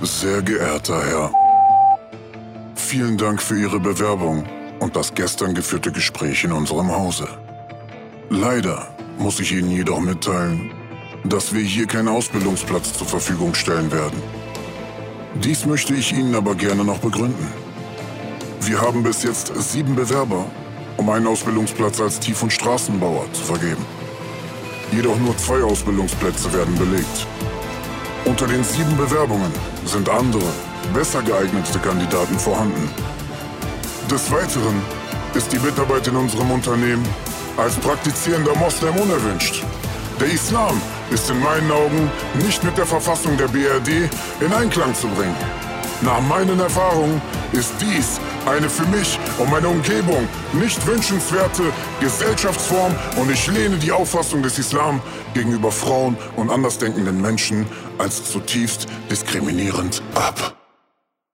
Sehr geehrter Herr, vielen Dank für Ihre Bewerbung und das gestern geführte Gespräch in unserem Hause. Leider muss ich Ihnen jedoch mitteilen, dass wir hier keinen Ausbildungsplatz zur Verfügung stellen werden. Dies möchte ich Ihnen aber gerne noch begründen. Wir haben bis jetzt sieben Bewerber, um einen Ausbildungsplatz als Tief- und Straßenbauer zu vergeben. Jedoch nur zwei Ausbildungsplätze werden belegt. Unter den sieben Bewerbungen sind andere, besser geeignete Kandidaten vorhanden. Des Weiteren ist die Mitarbeit in unserem Unternehmen als praktizierender Moslem unerwünscht. Der Islam ist in meinen Augen nicht mit der Verfassung der BRD in Einklang zu bringen. Nach meinen Erfahrungen ist dies eine für mich und meine Umgebung nicht wünschenswerte Gesellschaftsform und ich lehne die Auffassung des Islam gegenüber Frauen und andersdenkenden Menschen als zutiefst diskriminierend ab.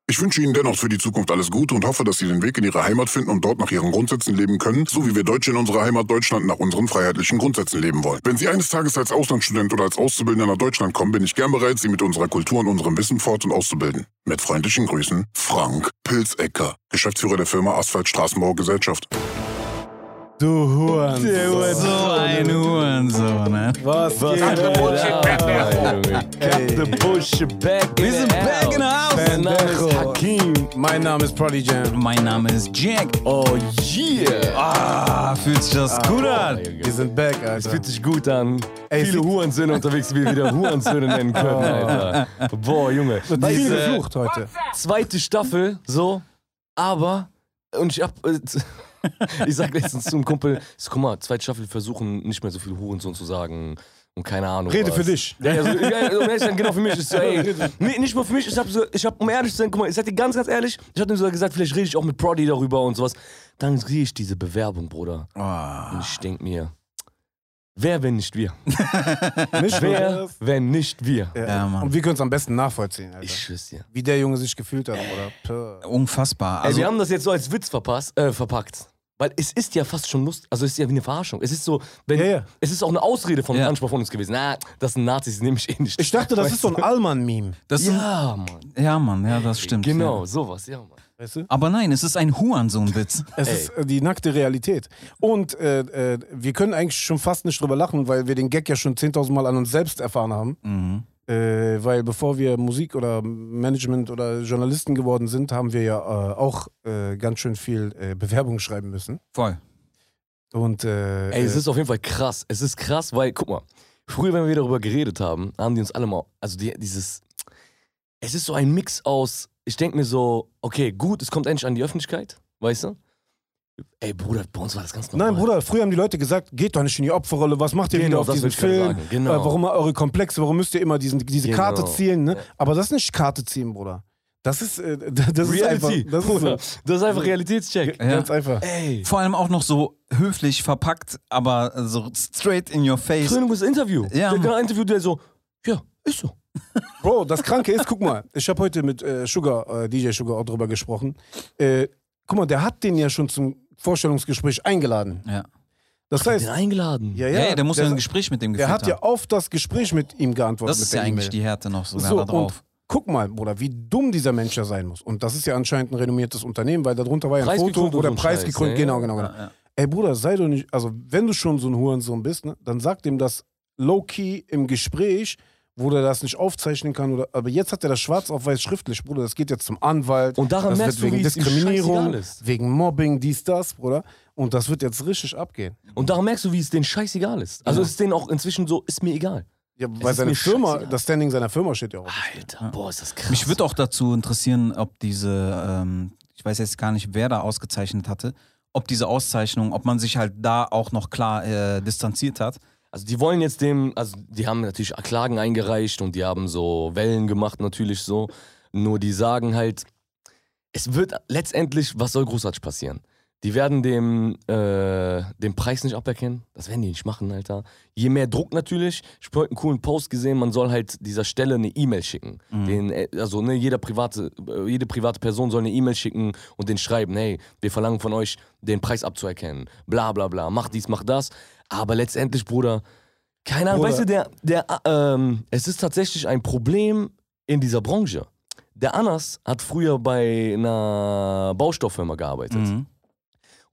Ich wünsche Ihnen dennoch für die Zukunft alles Gute und hoffe, dass Sie den Weg in Ihre Heimat finden und dort nach Ihren Grundsätzen leben können, so wie wir Deutsche in unserer Heimat Deutschland nach unseren freiheitlichen Grundsätzen leben wollen. Wenn Sie eines Tages als Auslandsstudent oder als Auszubildender nach Deutschland kommen, bin ich gern bereit, Sie mit unserer Kultur und unserem Wissen fort- und auszubilden. Mit freundlichen Grüßen, Frank Pilzecker, Geschäftsführer der Firma Asphalt Straßenbau Gesellschaft. Du Huren. So ein Hurensohn, ne? Was, geht Cut the bullshit back Wir in sind the back in the house. Mein Name ist Pendejo. Hakim. Mein Name ist Prodigy Jam. Mein Name ist Jack. Oh yeah. Ah, fühlt sich das gut an? Wir sind back, Es Alter. fühlt sich gut an. Ey, Viele Hurensöhne unterwegs, die wir wieder Hurensöhne nennen können, Alter. Boah, Junge. Wird Weißt viel geflucht heute. zweite Staffel, so, aber, und ich hab, äh, ich sag letztens zum Kumpel, so, guck mal, zweite Staffel versuchen nicht mehr so viel Hurensohn zu sagen und keine Ahnung. Rede was. für dich. Ja, ja, so, ja, ja, um ehrlich zu sein, genau für mich ist so, ey, nee, nicht nur für mich, ich hab, so, ich hab, um ehrlich zu sein, guck mal, ich sag dir ganz, ganz ehrlich, ich hatte ihm sogar gesagt, vielleicht rede ich auch mit Prodi darüber und sowas. Dann sehe ich diese Bewerbung, Bruder. Und ich denk mir, wer, wenn nicht wir? Nicht Wer, wenn nicht wir? Ja. Ja. Und wir können es am besten nachvollziehen, Alter. Ich schwör's dir. Wie der Junge sich gefühlt hat, oder? Unfassbar. Ey, Also, wir haben das jetzt so als Witz verpasst, äh, verpackt. Weil es ist ja fast schon Lust, also es ist ja wie eine Verarschung. Es ist so, wenn, Ja, ja. es ist auch eine Ausrede von Ja. Anspruch von uns gewesen. Na, das sind Nazis, nehme ich eh nicht. Ich dachte, das ist so ein Allmann-Meme. Ja, Mann. ja, Mann, ja, das stimmt. Genau, Ja. sowas, ja, Mann. Weißt du? Aber nein, es ist ein Hurensohn-Witz. Es Ey. ist äh, die nackte Realität. Und äh, äh, wir können eigentlich schon fast nicht drüber lachen, weil wir den Gag ja schon 10.000 Mal an uns selbst erfahren haben. Mhm. Äh, weil bevor wir Musik oder Management oder Journalisten geworden sind, haben wir ja äh, auch äh, ganz schön viel äh, Bewerbung schreiben müssen. Voll. Und äh, Ey, es äh, ist auf jeden Fall krass. Es ist krass, weil, guck mal, früher, wenn wir darüber geredet haben, haben die uns alle mal, also die, dieses, es ist so ein Mix aus, ich denke mir so, okay, gut, es kommt endlich an die Öffentlichkeit, weißt du? Ey, Bruder, bei uns war das ganz normal. Nein, Bruder, früher haben die Leute gesagt, geht doch nicht in die Opferrolle, was macht ihr Genau, wieder auf diesem Film? genau. Äh, warum eure Komplexe, warum müsst ihr immer diesen, diese Genau. Karte zielen? Ne? Ja. Aber das ist nicht Karte ziehen, Bruder. Das ist, äh, das ist einfach, Reality. das ist so, Bruder, das ist einfach Realitätscheck. Ja. ganz einfach. Ey. Vor allem auch noch so höflich verpackt, aber so straight in your face. Training das Interview. Ja, der genau Interview, der so, ja, ist so. Bro, das Kranke ist, guck mal, ich habe heute mit äh, Sugar, äh, DJ Sugar auch drüber gesprochen. Äh, guck mal, der hat den ja schon zum Vorstellungsgespräch eingeladen. Ja. Das heißt, Den eingeladen. ja, Ja, ja, ja, der muss ja ein Gespräch mit dem der geführt hat ja haben. auf das Gespräch mit ihm geantwortet. Das mit ist ja der eigentlich die Härte noch sogar So, da drauf. und guck mal, Bruder, wie dumm dieser Mensch ja sein muss. Und das ist ja anscheinend ein renommiertes Unternehmen, weil darunter war ja ein Foto, Preisgekrönt wo der und so ein Preis gekrönt, ja, genau, ja. genau, genau. Ja, ja. Ey, Bruder, sei doch nicht, also wenn du schon so ein Hurensohn bist, ne, dann sag dem das low-key im Gespräch, wo der das nicht aufzeichnen kann. Oder, aber jetzt hat er das schwarz auf weiß schriftlich, Bruder. Das geht jetzt zum Anwalt. Und daran das merkst wird du, wegen wie es ihm Diskriminierung, scheißegal ist. wegen Mobbing, dies, das, Bruder. Und das wird jetzt richtig abgehen. Und daran merkst du, wie es denen scheißegal ist. Also es ist denen auch inzwischen so, ist mir egal. Ja, weil seine Firma, scheißegal. das Standing seiner Firma steht ja auch. Alter, boah, ist das krass. Mich würde auch dazu interessieren, ob diese, ähm, ich weiß jetzt gar nicht, wer da ausgezeichnet hatte, ob diese Auszeichnung, ob man sich halt da auch noch klar äh, distanziert hat. Also die wollen jetzt dem, also die haben natürlich Klagen eingereicht und die haben so Wellen gemacht natürlich so. Nur die sagen halt, es wird letztendlich, was soll großartig passieren? Die werden dem, äh, den Preis nicht aberkennen. Das werden die nicht machen, Alter. Je mehr Druck natürlich. Ich habe heute einen coolen Post gesehen, man soll halt dieser Stelle eine E-Mail schicken. Den, äh, also ne, jeder private, äh, jede private Person soll eine E-Mail schicken und den schreiben, hey, wir verlangen von euch, den Preis abzuerkennen. Bla bla bla. Mach dies, mach das. Aber letztendlich, Bruder, keine Ahnung, Bruder. weißt du, der, der, äh, ähm, es ist tatsächlich ein Problem in dieser Branche. Der Anas hat früher bei einer Baustofffirma gearbeitet. Mhm.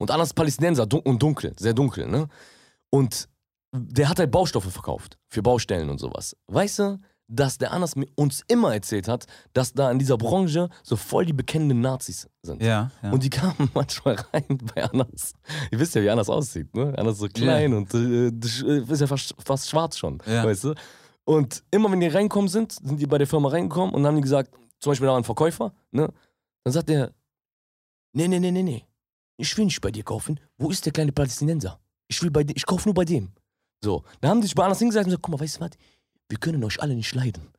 Und Anas ist Palästinenser dun und dunkel, sehr dunkel, ne? Und der hat halt Baustoffe verkauft für Baustellen und sowas. Weißt du, dass der Anas uns immer erzählt hat, dass da in dieser Branche so voll die bekennenden Nazis sind. Ja, ja. Und die kamen manchmal rein bei Anas. Ihr wisst ja, wie Anas aussieht, ne? Anas ist so klein und äh, das ist ja fast, fast schwarz schon, Ja. weißt du? Und immer wenn die reinkommen sind, sind die bei der Firma reingekommen und haben die gesagt, zum Beispiel da war ein Verkäufer, ne? Dann sagt der, nee, nee, nee, nee, nee, ich will nicht bei dir kaufen. Wo ist der kleine Palästinenser? Ich will bei dir, ich kaufe nur bei dem. So, dann haben die sich bei Anas hingesagt und gesagt, guck mal, weißt du was, wir können euch alle nicht leiden.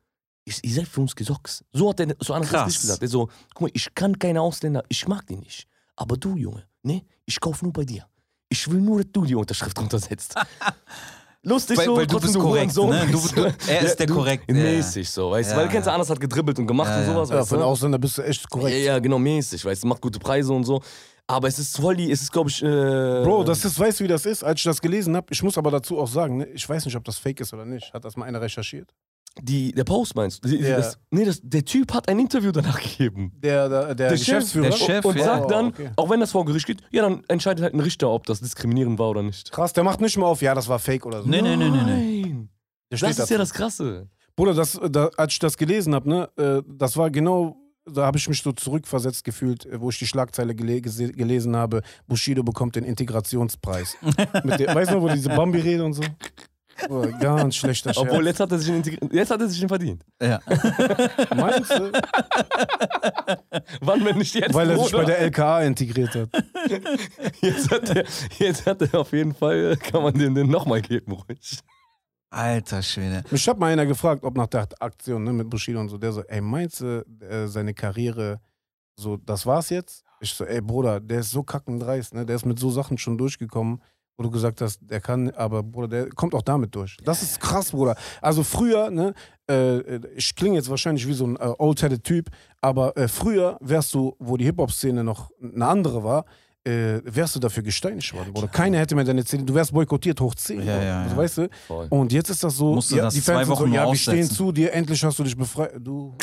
Ich, ihr seid für uns Gesocks. So hat der so Anas Krass. richtig gesagt. Er so, guck mal, ich kann keine Ausländer, ich mag die nicht. Aber du, Junge, ne, ich kaufe nur bei dir. Ich will nur, dass du die Unterschrift runtersetzt. Lustig Weil- so, weil du trotzdem bist korrekt, Hurensohn, ne? Du- du- er ist der du- korrekt, ja. Mäßig so, weißt du? Ja, Weil du kennst, ja. Anas hat gedribbelt und gemacht Ja, und sowas, Ja, weißt für du? einen Ausländer bist du echt korrekt. Ja, ja, genau, mäßig, weißt du, macht gute Preise und so. Aber es ist voll die, es ist, glaube ich. Äh, Bro, das ist, weißt du, wie das ist, als ich das gelesen habe? Ich muss aber dazu auch sagen, ne, ich weiß nicht, ob das fake ist oder nicht. Hat das mal einer recherchiert? Die, der Post meinst du? Die, Ja. das, nee, das, der Typ hat ein Interview danach gegeben. Der, der, der, Chef- Geschäftsführer? der Chef, und ja. sagt dann, Oh, okay. auch wenn das vor Gericht geht, ja, dann entscheidet halt ein Richter, ob das diskriminierend war oder nicht. Krass, der macht nicht mal auf, ja, das war fake oder so. Nee, nee, nee, nee, nee. Nein. Der Das ist ja dazu. das Krasse. Bruder, das, da, als ich das gelesen habe, ne, äh, das war genau, da habe ich mich so zurückversetzt gefühlt, äh, wo ich die Schlagzeile gele gelesen habe, Bushido bekommt den Integrationspreis. Mit der, weißt du noch, wo diese Bambi-Rede und so? Bruder, ganz schlechter Scherz. Obwohl, jetzt hat er sich den, integri- jetzt hat er sich den verdient. Ja. Meinst du? Wann, wenn nicht jetzt? Weil er sich bei Bruder? der LKA integriert hat. jetzt, hat er, jetzt hat er auf jeden Fall, kann man den, den nochmal geben, ruhig. Alter Schwede. Mich hat mal einer gefragt, ob nach der Aktion ne, mit Bushido und so, der so, ey, meinst du, äh, seine Karriere, so, das war's jetzt? Ich so, ey, Bruder, der ist so kackendreist, ne, der ist mit so Sachen schon durchgekommen, wo du gesagt hast, der kann, aber Bruder, der kommt auch damit durch. Das ist krass, Bruder. Also früher, ne, äh, ich klinge jetzt wahrscheinlich wie so ein äh, old-headed Typ, aber äh, früher wärst du, wo die Hip-Hop-Szene noch eine andere war, äh, wärst du dafür gesteinigt worden, Bruder. Keiner hätte mehr deine CD, du wärst boykottiert hoch 10. Ja, ja, also, weißt du? Voll. Und jetzt ist das so, Musst ja, das die zwei Fans sind so, ja, wir stehen zu dir, endlich hast du dich befreit. Du.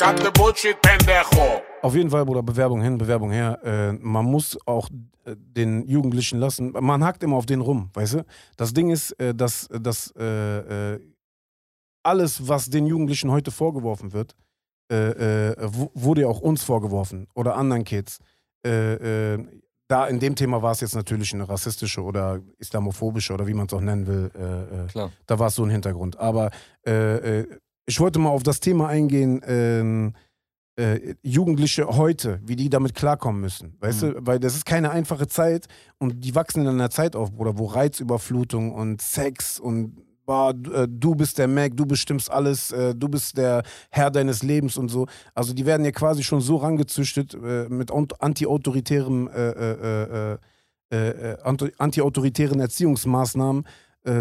Auf jeden Fall, Bruder, Bewerbung hin, Bewerbung her. Äh, man muss auch äh, den Jugendlichen lassen. Man hackt immer auf den rum, weißt du? Das Ding ist, äh, dass, dass äh, äh, alles, was den Jugendlichen heute vorgeworfen wird, äh, äh, wu- wurde ja auch uns vorgeworfen oder anderen Kids. Äh, äh, da in dem Thema war es jetzt natürlich eine rassistische oder islamophobische oder wie man es auch nennen will. Äh, äh, Klar. da war es so ein Hintergrund. Aber äh, äh, ich wollte mal auf das Thema eingehen, ähm, äh, Jugendliche heute, wie die damit klarkommen müssen. Weißt du, weil das ist keine einfache Zeit und die wachsen in einer Zeit auf, Bruder, wo Reizüberflutung und Sex und boah, du, äh, du bist der Mac, du bestimmst alles, äh, du bist der Herr deines Lebens und so. Also die werden ja quasi schon so rangezüchtet äh, mit anti-autoritärem äh, äh, äh, anti- anti-autoritären Erziehungsmaßnahmen,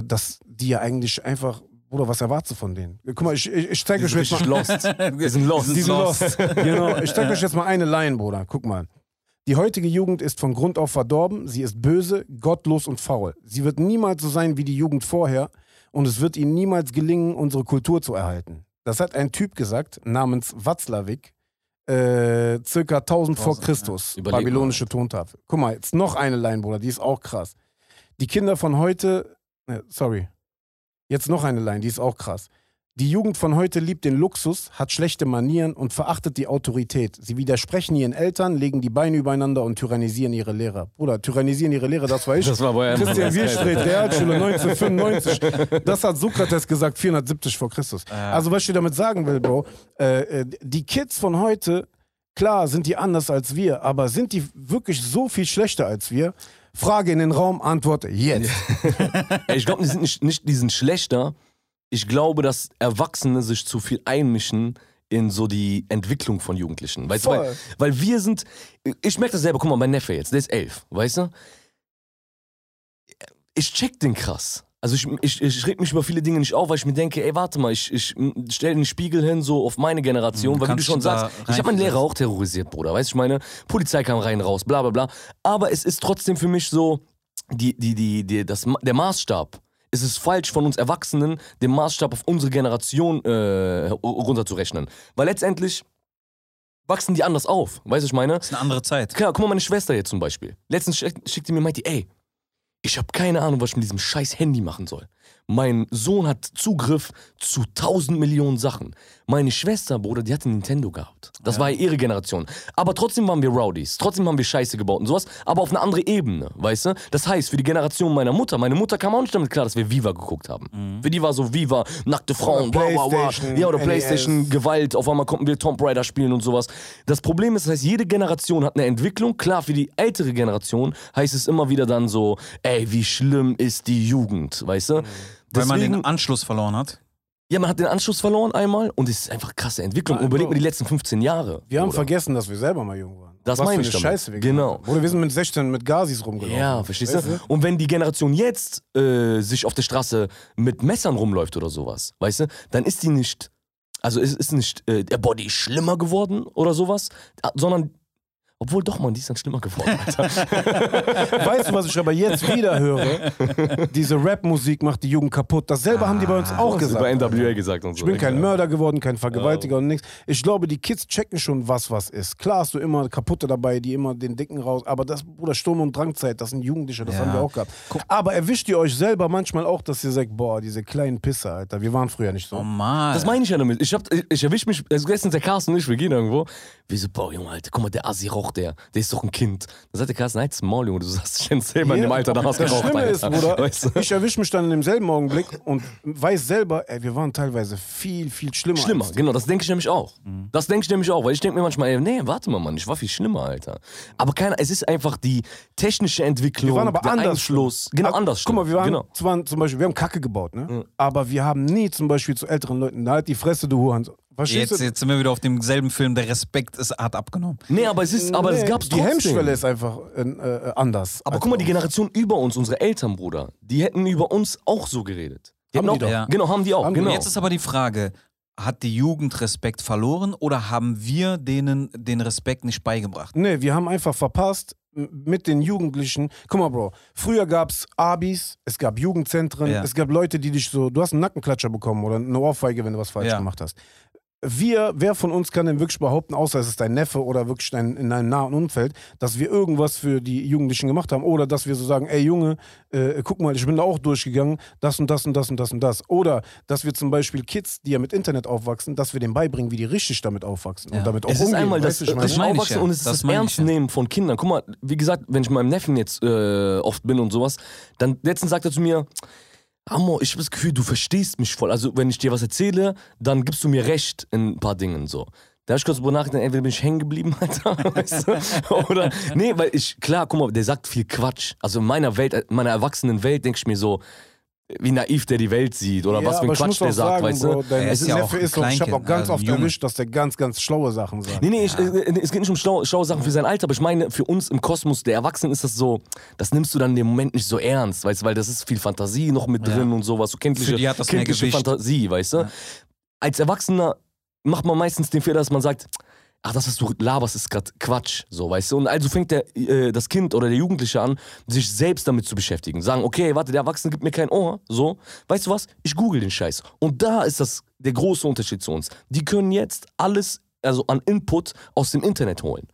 dass die ja eigentlich einfach, Bruder, was erwartest du von denen? Guck mal, ich, ich, ich zeige euch jetzt mal. lost. Wir sind lost. Die sind lost. genau. Ich zeige euch jetzt mal eine Line, Bruder. Guck mal. Die heutige Jugend ist von Grund auf verdorben. Sie ist böse, gottlos und faul. Sie wird niemals so sein wie die Jugend vorher. Und es wird ihnen niemals gelingen, unsere Kultur zu erhalten. Das hat ein Typ gesagt, namens Watzlawick, äh, circa 1000 vor Christus. ja. Babylonische Tontafel. Guck mal, jetzt noch eine Line, Bruder, die ist auch krass. Die Kinder von heute, äh, sorry, jetzt noch eine Line, die ist auch krass. Die Jugend von heute liebt den Luxus, hat schlechte Manieren und verachtet die Autorität. Sie widersprechen ihren Eltern, legen die Beine übereinander und tyrannisieren ihre Lehrer. Bruder, tyrannisieren ihre Lehrer, das war ich. Das war bei Christian Wirstredt, Realschule 1995. Das hat Sokrates gesagt, 470 vor Christus. Also, was ich damit sagen will, Bro, äh, äh, die Kids von heute, klar, sind die anders als wir, aber sind die wirklich so viel schlechter als wir? Frage in den Raum, Antwort jetzt. Ich glaube, die sind nicht, nicht, die sind schlechter. Ich glaube, dass Erwachsene sich zu viel einmischen in so die Entwicklung von Jugendlichen. Weißt du, weil, weil wir sind, ich merke das selber, guck mal, mein Neffe jetzt, der ist elf, weißt du? Ich check den krass. Also ich, ich, ich reg mich über viele Dinge nicht auf, weil ich mir denke, ey, warte mal, ich, ich stelle den Spiegel hin so auf meine Generation, Mhm, weil wie du schon sagst, ich habe meinen. Lehrer auch terrorisiert, Bruder, weißt du, ich meine, Polizei kam rein, raus, bla bla bla. Aber es ist trotzdem für mich so, die, die, die, die, das, der Maßstab. Es ist falsch von uns Erwachsenen, den Maßstab auf unsere Generation äh, runterzurechnen. Weil letztendlich, wachsen die anders auf. Weißt du, ich meine? Das ist eine andere Zeit. Klar, guck mal, meine Schwester jetzt zum Beispiel. Letztens schick- schickte mir, meinte die, ey, ich habe keine Ahnung, was ich mit diesem scheiß Handy machen soll. Mein Sohn hat Zugriff zu tausend Millionen Sachen. Meine Schwester, Bruder, die hatte ein Nintendo gehabt. Das war ja ihre Generation. Aber trotzdem waren wir Rowdies. Trotzdem haben wir Scheiße gebaut und sowas. Aber auf eine andere Ebene, weißt du? Das heißt, für die Generation meiner Mutter, meine Mutter kam auch nicht damit klar, dass wir Viva geguckt haben. Für die war so Viva, nackte Frauen, wow, wow, wow. Ja, oder NES. Playstation, Gewalt, auf einmal konnten wir Tomb Raider spielen und sowas. Das Problem ist, das heißt, jede Generation hat eine Entwicklung. Klar, für die ältere Generation heißt es immer wieder dann so, ey, wie schlimm ist die Jugend, weißt du? Weil man Deswegen- den Anschluss verloren hat. ja, man hat den Anschluss verloren einmal und es ist einfach krasse Entwicklung. Ja, Überleg mal die letzten 15 Jahre. Wir haben Bruder. vergessen, dass wir selber mal jung waren. Das Was meine für ich eine damit. Scheiße wir Genau. Oder wir sind mit 16 mit Gazis rumgelaufen. Ja, verstehst Weißt du? Und wenn die Generation jetzt äh, sich auf der Straße mit Messern rumläuft oder sowas, weißt du, dann ist die nicht, also es ist nicht, äh, der Body ist schlimmer geworden oder sowas, sondern, obwohl doch, man, die ist dann schlimmer geworden, Alter. Weißt du, was ich aber jetzt wieder höre? Diese Rap-Musik macht die Jugend kaputt. Dasselbe haben die bei uns auch Das ist gesagt. bei NWA gesagt und so. Ich bin kein. Mörder geworden, kein Vergewaltiger und nichts. Ich glaube, die Kids checken schon, was was ist. Klar hast du immer Kaputte dabei, die immer den Dicken raus. Aber das, Bruder, Sturm- und Drangzeit, das sind Jugendliche, das Ja. haben wir auch gehabt. Aber erwischt ihr euch selber manchmal auch, dass ihr sagt, boah, diese kleinen Pisser, Alter, wir waren früher nicht so. Oh Mann. Das meine ich ja damit. Ich, hab, ich, ich erwisch mich, also gestern der Carsten und ich, wir gehen irgendwo. Wir so, boah, Junge, Alter, guck mal, der Assi raucht der. Der ist doch ein Kind. Dann sagt der Carsten, halt's Maul, Junge, du sagst dich selber in dem Alter damals das geraucht, Schlimme ist, Bruder, Weißt du? ich erwische mich dann in demselben Augenblick und weiß selber, ey, wir waren teilweise viel, viel schlimmer. Schlimmer, genau, das denke ich nämlich auch. Mhm. Das denke ich nämlich auch, weil ich denke mir manchmal, ey, nee, warte mal, Mann, ich war viel schlimmer, Alter. Aber keiner, es ist einfach die technische Entwicklung, Wir waren aber der anders. Einfluss. Genau, anders. Guck mal, wir waren genau. zwar zum Beispiel, wir haben Kacke gebaut, ne? Aber wir haben nie zum Beispiel zu älteren Leuten, halt die Fresse, du Huren. Verstehst Jetzt, du? jetzt sind wir wieder auf demselben Film. Der Respekt ist, hat abgenommen. Nee, aber es ist, aber es Nee, gab's Die trotzdem. Hemmschwelle ist einfach äh, äh, anders. aber guck mal, die. Generation über uns, unsere Eltern, Bruder, die hätten über uns auch so geredet. Die Haben die auch, doch. Ja. Genau, haben die auch, Haben die. genau. Jetzt ist aber die Frage, hat die Jugend Respekt verloren oder haben wir denen den Respekt nicht beigebracht? Nee, wir haben einfach verpasst mit den Jugendlichen. Guck mal, Bro, früher gab's Abis, es gab Jugendzentren, Ja. es gab Leute, die dich so, du hast einen Nackenklatscher bekommen oder eine Ohrfeige, wenn du was falsch Ja. gemacht hast. Wir, wer von uns kann denn wirklich behaupten, außer es ist dein Neffe oder wirklich dein, in deinem nahen Umfeld, dass wir irgendwas für die Jugendlichen gemacht haben oder dass wir so sagen, ey Junge, äh, guck mal, ich bin da auch durchgegangen, das und das und das und das und das. Oder dass wir zum Beispiel Kids, die ja mit Internet aufwachsen, dass wir denen beibringen, wie die richtig damit aufwachsen Ja. und damit auch Es ist umgehen. einmal das, das meine ich Aufwachsen ja. und es ist Das das, Ernstnehmen von Kindern. Guck mal, wie gesagt, wenn ich mit meinem Neffen jetzt äh, oft bin und sowas, dann letztens sagt er zu mir, Amor, ich habe das Gefühl, du verstehst mich voll. Also wenn ich dir was erzähle, dann gibst du mir recht in ein paar Dingen so. Da hab ich kurz drüber nachgedacht, entweder bin ich hängen geblieben, Alter, weißt du? Oder, nee, weil ich, klar, guck mal, der sagt viel Quatsch. Also in meiner Welt, in meiner erwachsenen Welt denke ich mir so, wie naiv der die Welt sieht oder Ja, was für ein Quatsch der sagt, sagen, weißt Bro, du? dein Er ist ja Neffe auch ist ich habe auch ganz also oft Junge. erwischt, dass der ganz, ganz schlaue Sachen sagt. Nee, nee, ich, äh, es geht nicht um schlaue, schlaue Sachen für sein Alter, aber ich meine, für uns im Kosmos der Erwachsenen ist das so, das nimmst du dann in dem Moment nicht so ernst, weißt du, weil das ist viel Fantasie noch mit Ja. drin und sowas, so kindliche, Für die hat das mehr kindliche. Fantasie, weißt du? Ja. Als Erwachsener macht man meistens den Fehler, dass man sagt, ach, das, was du laberst, ist gerade Quatsch, so, weißt du? Und also fängt der, äh, das Kind oder der Jugendliche an, sich selbst damit zu beschäftigen. Sagen, okay, warte, der Erwachsene gibt mir kein Ohr, so, weißt du was? Ich google den Scheiß. Und da ist das der große Unterschied zu uns. Die können jetzt alles, also an Input aus dem Internet holen.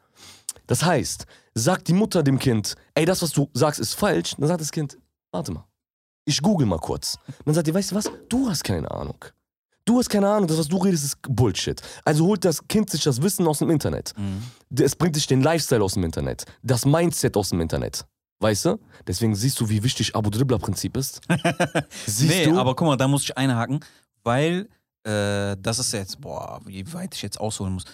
Das heißt, sagt die Mutter dem Kind, ey, das, was du sagst, ist falsch, dann sagt das Kind, warte mal, ich google mal kurz. Dann sagt ihr, weißt du was, du hast keine Ahnung. Du hast keine Ahnung, das, was du redest, ist Bullshit. Also holt das Kind sich das Wissen aus dem Internet. Es bringt sich den Lifestyle aus dem Internet, das Mindset aus dem Internet. Weißt du? Deswegen siehst du, wie wichtig Abu-Dribbler-Prinzip ist. Siehst nee, du? aber guck mal, da muss ich einhaken, weil äh, das ist jetzt, boah, wie weit ich jetzt ausholen muss.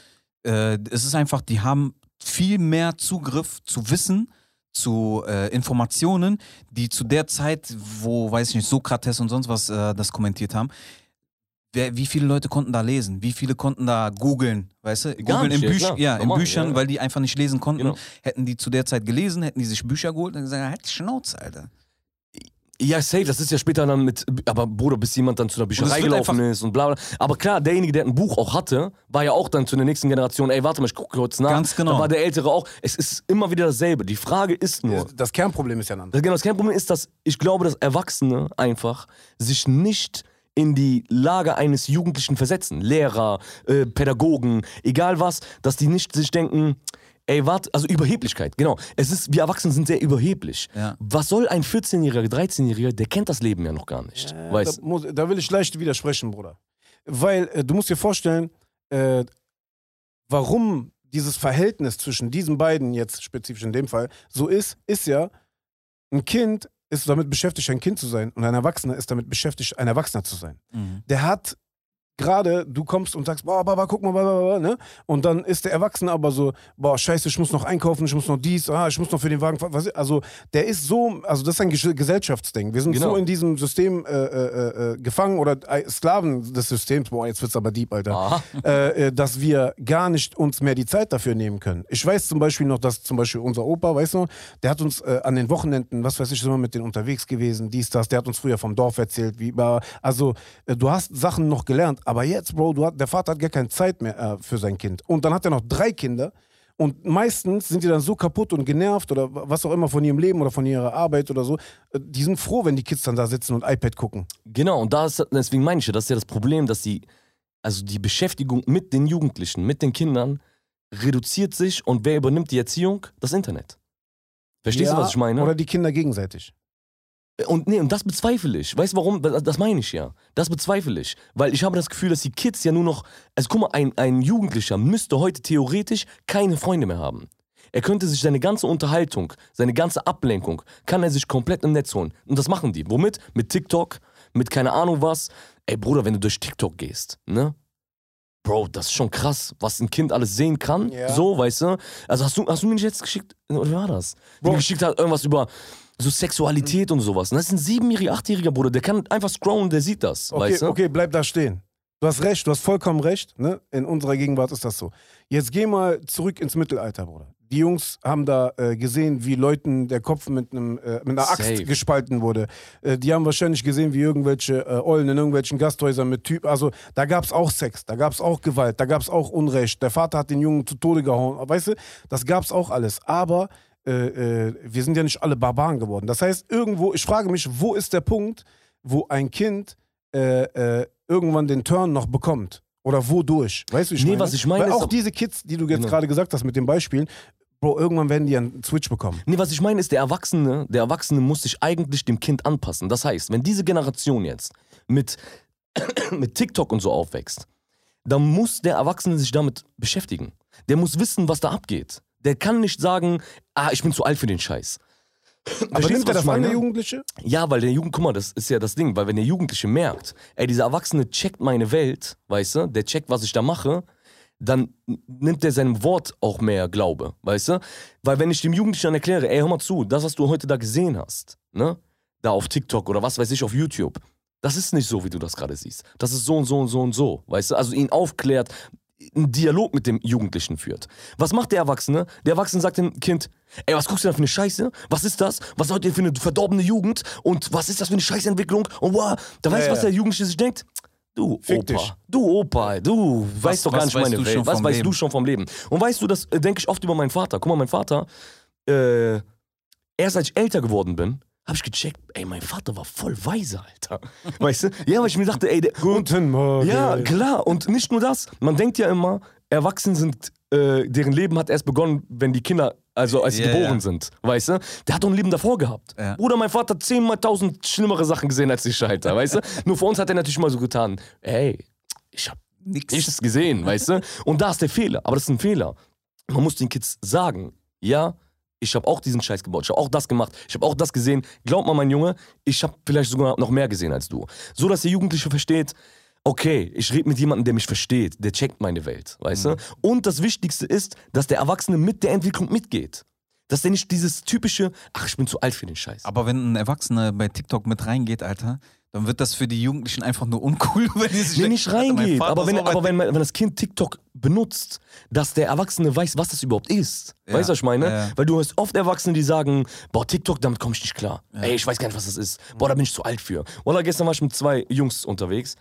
Äh, es ist einfach, die haben viel mehr Zugriff zu Wissen, zu äh, Informationen, die zu der Zeit, wo, weiß ich nicht, Sokrates und sonst was äh, das kommentiert haben, wer, wie viele Leute konnten da lesen? Wie viele konnten da googeln? Weißt du? Gar Googeln in, ja, Büch klar. ja, in Normal, Büchern, ja, ja. weil die einfach nicht lesen konnten. Genau. Hätten die zu der Zeit gelesen, hätten die sich Bücher geholt und gesagt, halt die Schnauze, Alter. Ja, safe, das ist ja später dann mit, aber Bruder, bis jemand dann zu einer Bücherei gelaufen ist und bla bla. Aber klar, derjenige, der ein Buch auch hatte, war ja auch dann zu der nächsten Generation, ey, warte mal, ich gucke kurz nach. Ganz genau. Dann war der Ältere auch. Es ist immer wieder dasselbe. Die Frage ist nur, Das Kernproblem ist ja ein anderes. das, genau, das Kernproblem ist, dass ich glaube, dass Erwachsene einfach sich nicht in die Lage eines Jugendlichen versetzen. Lehrer, äh, Pädagogen, egal was, dass die nicht sich denken, ey, warte, also Überheblichkeit, genau. Es ist, wir Erwachsene sind sehr überheblich. Ja. Was soll ein 14-Jähriger, 13-Jähriger, der kennt das Leben ja noch gar nicht. weißt da, muss, da will ich leicht widersprechen, Bruder. Weil äh, du musst dir vorstellen, äh, warum dieses Verhältnis zwischen diesen beiden, jetzt spezifisch in dem Fall, so ist, ist ja, ein Kind ist damit beschäftigt, ein Kind zu sein und ein Erwachsener ist damit beschäftigt, ein Erwachsener zu sein. Mhm. Der hat gerade, du kommst und sagst, boah, Baba, guck mal, Baba, ne? Und dann ist der Erwachsene aber so, boah, scheiße, ich muss noch einkaufen, ich muss noch dies, ah, ich muss noch für den Wagen, fahren. was, also der ist so, also das ist ein Ges- Gesellschaftsding. Wir sind Genau. so in diesem System äh, äh, äh, gefangen oder äh, Sklaven des Systems, boah, jetzt wird's aber deep, Alter äh, äh, dass wir gar nicht uns mehr die Zeit dafür nehmen können. Ich weiß zum Beispiel noch, dass zum Beispiel unser Opa, weißt du, der hat uns äh, an den Wochenenden, was weiß ich, wir mit denen unterwegs gewesen, dies, das, der hat uns früher vom Dorf erzählt, wie also äh, du hast Sachen noch gelernt, aber jetzt, Bro, du hat, der Vater hat gar keine Zeit mehr äh, für sein Kind. Und dann hat er noch drei Kinder. Und meistens sind die dann so kaputt und genervt oder was auch immer von ihrem Leben oder von ihrer Arbeit oder so. Äh, Die sind froh, wenn die Kids dann da sitzen und iPad gucken. Genau, und da ist, deswegen meine ich ja, das ist ja das Problem, dass die, also die Beschäftigung mit den Jugendlichen, mit den Kindern, reduziert sich und wer übernimmt die Erziehung? Das Internet. Verstehst Ja, du, was ich meine? Oder die Kinder gegenseitig. Und nee, und das bezweifle ich. Weißt du warum? Das meine ich ja. Das bezweifle ich. Weil ich habe das Gefühl, dass die Kids ja nur noch. Also guck mal, ein, ein Jugendlicher müsste heute theoretisch keine Freunde mehr haben. Er könnte sich seine ganze Unterhaltung, seine ganze Ablenkung, kann er sich komplett im Netz holen. Und das machen die. Womit? Mit TikTok, mit keine Ahnung was. Ey Bruder, wenn du durch TikTok gehst, ne? Bro, das ist schon krass, was ein Kind alles sehen kann. Ja. So, weißt du? Also hast du, hast du mir nicht jetzt geschickt, oder wie war das? Bro. mir geschickt hat irgendwas über so Sexualität und sowas. Und das ist ein siebenjähriger, achtjähriger Bruder, der kann einfach scrollen, der sieht das, Okay, weißt du? okay, bleib da stehen. Du hast recht, du hast vollkommen recht. Ne? In unserer Gegenwart ist das so. Jetzt geh mal zurück ins Mittelalter, Bruder. Die Jungs haben da äh, gesehen, wie Leuten der Kopf mit, einem, äh, mit einer Axt Safe. gespalten wurde. Äh, die haben wahrscheinlich gesehen, wie irgendwelche äh, Ollen in irgendwelchen Gasthäusern mit Typen. Also da gab es auch Sex, da gab es auch Gewalt, da gab es auch Unrecht. Der Vater hat den Jungen zu Tode gehauen. Weißt du, das gab es auch alles. Aber äh, äh, wir sind ja nicht alle Barbaren geworden. Das heißt, irgendwo, ich frage mich, wo ist der Punkt, wo ein Kind äh, äh, irgendwann den Turn noch bekommt? Oder wodurch? Weißt du, ich Nee, meine? was ich meine Weil auch- diese Kids, die du jetzt Genau. gerade gesagt hast mit den Beispielen, Bro, irgendwann werden die einen Switch bekommen. Nee, was ich meine ist, der Erwachsene, der Erwachsene muss sich eigentlich dem Kind anpassen. Das heißt, wenn diese Generation jetzt mit, mit TikTok und so aufwächst, dann muss der Erwachsene sich damit beschäftigen. Der muss wissen, was da abgeht. Der kann nicht sagen, ah, ich bin zu alt für den Scheiß. Aber nimmt er das an, der Jugendliche? Ja, weil der Jugend, guck mal, das ist ja das Ding, weil wenn der Jugendliche merkt, ey, dieser Erwachsene checkt meine Welt, weißt du, der checkt, was ich da mache, dann nimmt er seinem Wort auch mehr Glaube, weißt du? Weil wenn ich dem Jugendlichen dann erkläre, ey, hör mal zu, das, was du heute da gesehen hast, ne, da auf TikTok oder was weiß ich, auf YouTube, das ist nicht so, wie du das gerade siehst. Das ist so und so und so und so, weißt du? Also ihn aufklärt, einen Dialog mit dem Jugendlichen führt. Was macht der Erwachsene? Der Erwachsene sagt dem Kind, ey, was guckst du da für eine Scheiße? Was ist das? Was seid ihr für eine verdorbene Jugend? Und was ist das für eine Scheißentwicklung? Und wow, da weißt du, Ja, was ja. der Jugendliche sich denkt? Du, Fick Opa. dich. Du, Opa, du weißt doch gar was nicht meine du Welt. Was weißt du Leben? schon vom Leben? Und weißt du, das denke ich oft über meinen Vater. Guck mal, mein Vater, äh, erst als ich älter geworden bin, habe ich gecheckt, ey, mein Vater war voll weise, Alter. Weißt du? Ja, weil ich mir dachte, ey, der, Guten Morgen. ja, klar. Und nicht nur das. Man denkt ja immer, Erwachsene sind, äh, deren Leben hat erst begonnen, wenn die Kinder, also als sie Ja, geboren ja. sind. Weißt du? Der hat doch ein Leben davor gehabt. Ja. Bruder, mein Vater hat zehnmal tausend schlimmere Sachen gesehen als ich, Alter. Weißt du? Nur für uns hat er natürlich mal so getan, ey, ich hab Nix. nichts gesehen, weißt du? Und da ist der Fehler. Aber das ist ein Fehler. Man muss den Kids sagen, ja, ich habe auch diesen Scheiß gebaut, ich habe auch das gemacht, ich habe auch das gesehen. Glaub mal, mein Junge, ich habe vielleicht sogar noch mehr gesehen als du. So, dass der Jugendliche versteht, okay, ich rede mit jemandem, der mich versteht, der checkt meine Welt, weißt du? Und das Wichtigste ist, dass der Erwachsene mit der Entwicklung mitgeht. Dass der nicht dieses typische, ach, ich bin zu alt für den Scheiß. Aber wenn ein Erwachsener bei TikTok mit reingeht, Alter, dann wird das für die Jugendlichen einfach nur uncool, wenn die sich denken, nicht reingeht, aber, wenn, bei aber wenn, wenn das Kind TikTok benutzt, dass der Erwachsene weiß, was das überhaupt ist. Ja, Weißt du, was ich meine? ja, ja. Weil du hörst oft Erwachsene, die sagen, boah, TikTok, damit komme ich nicht klar. Ey, ich weiß gar nicht, was das ist. Boah, da bin ich zu alt für. Oder gestern war ich mit zwei Jungs unterwegs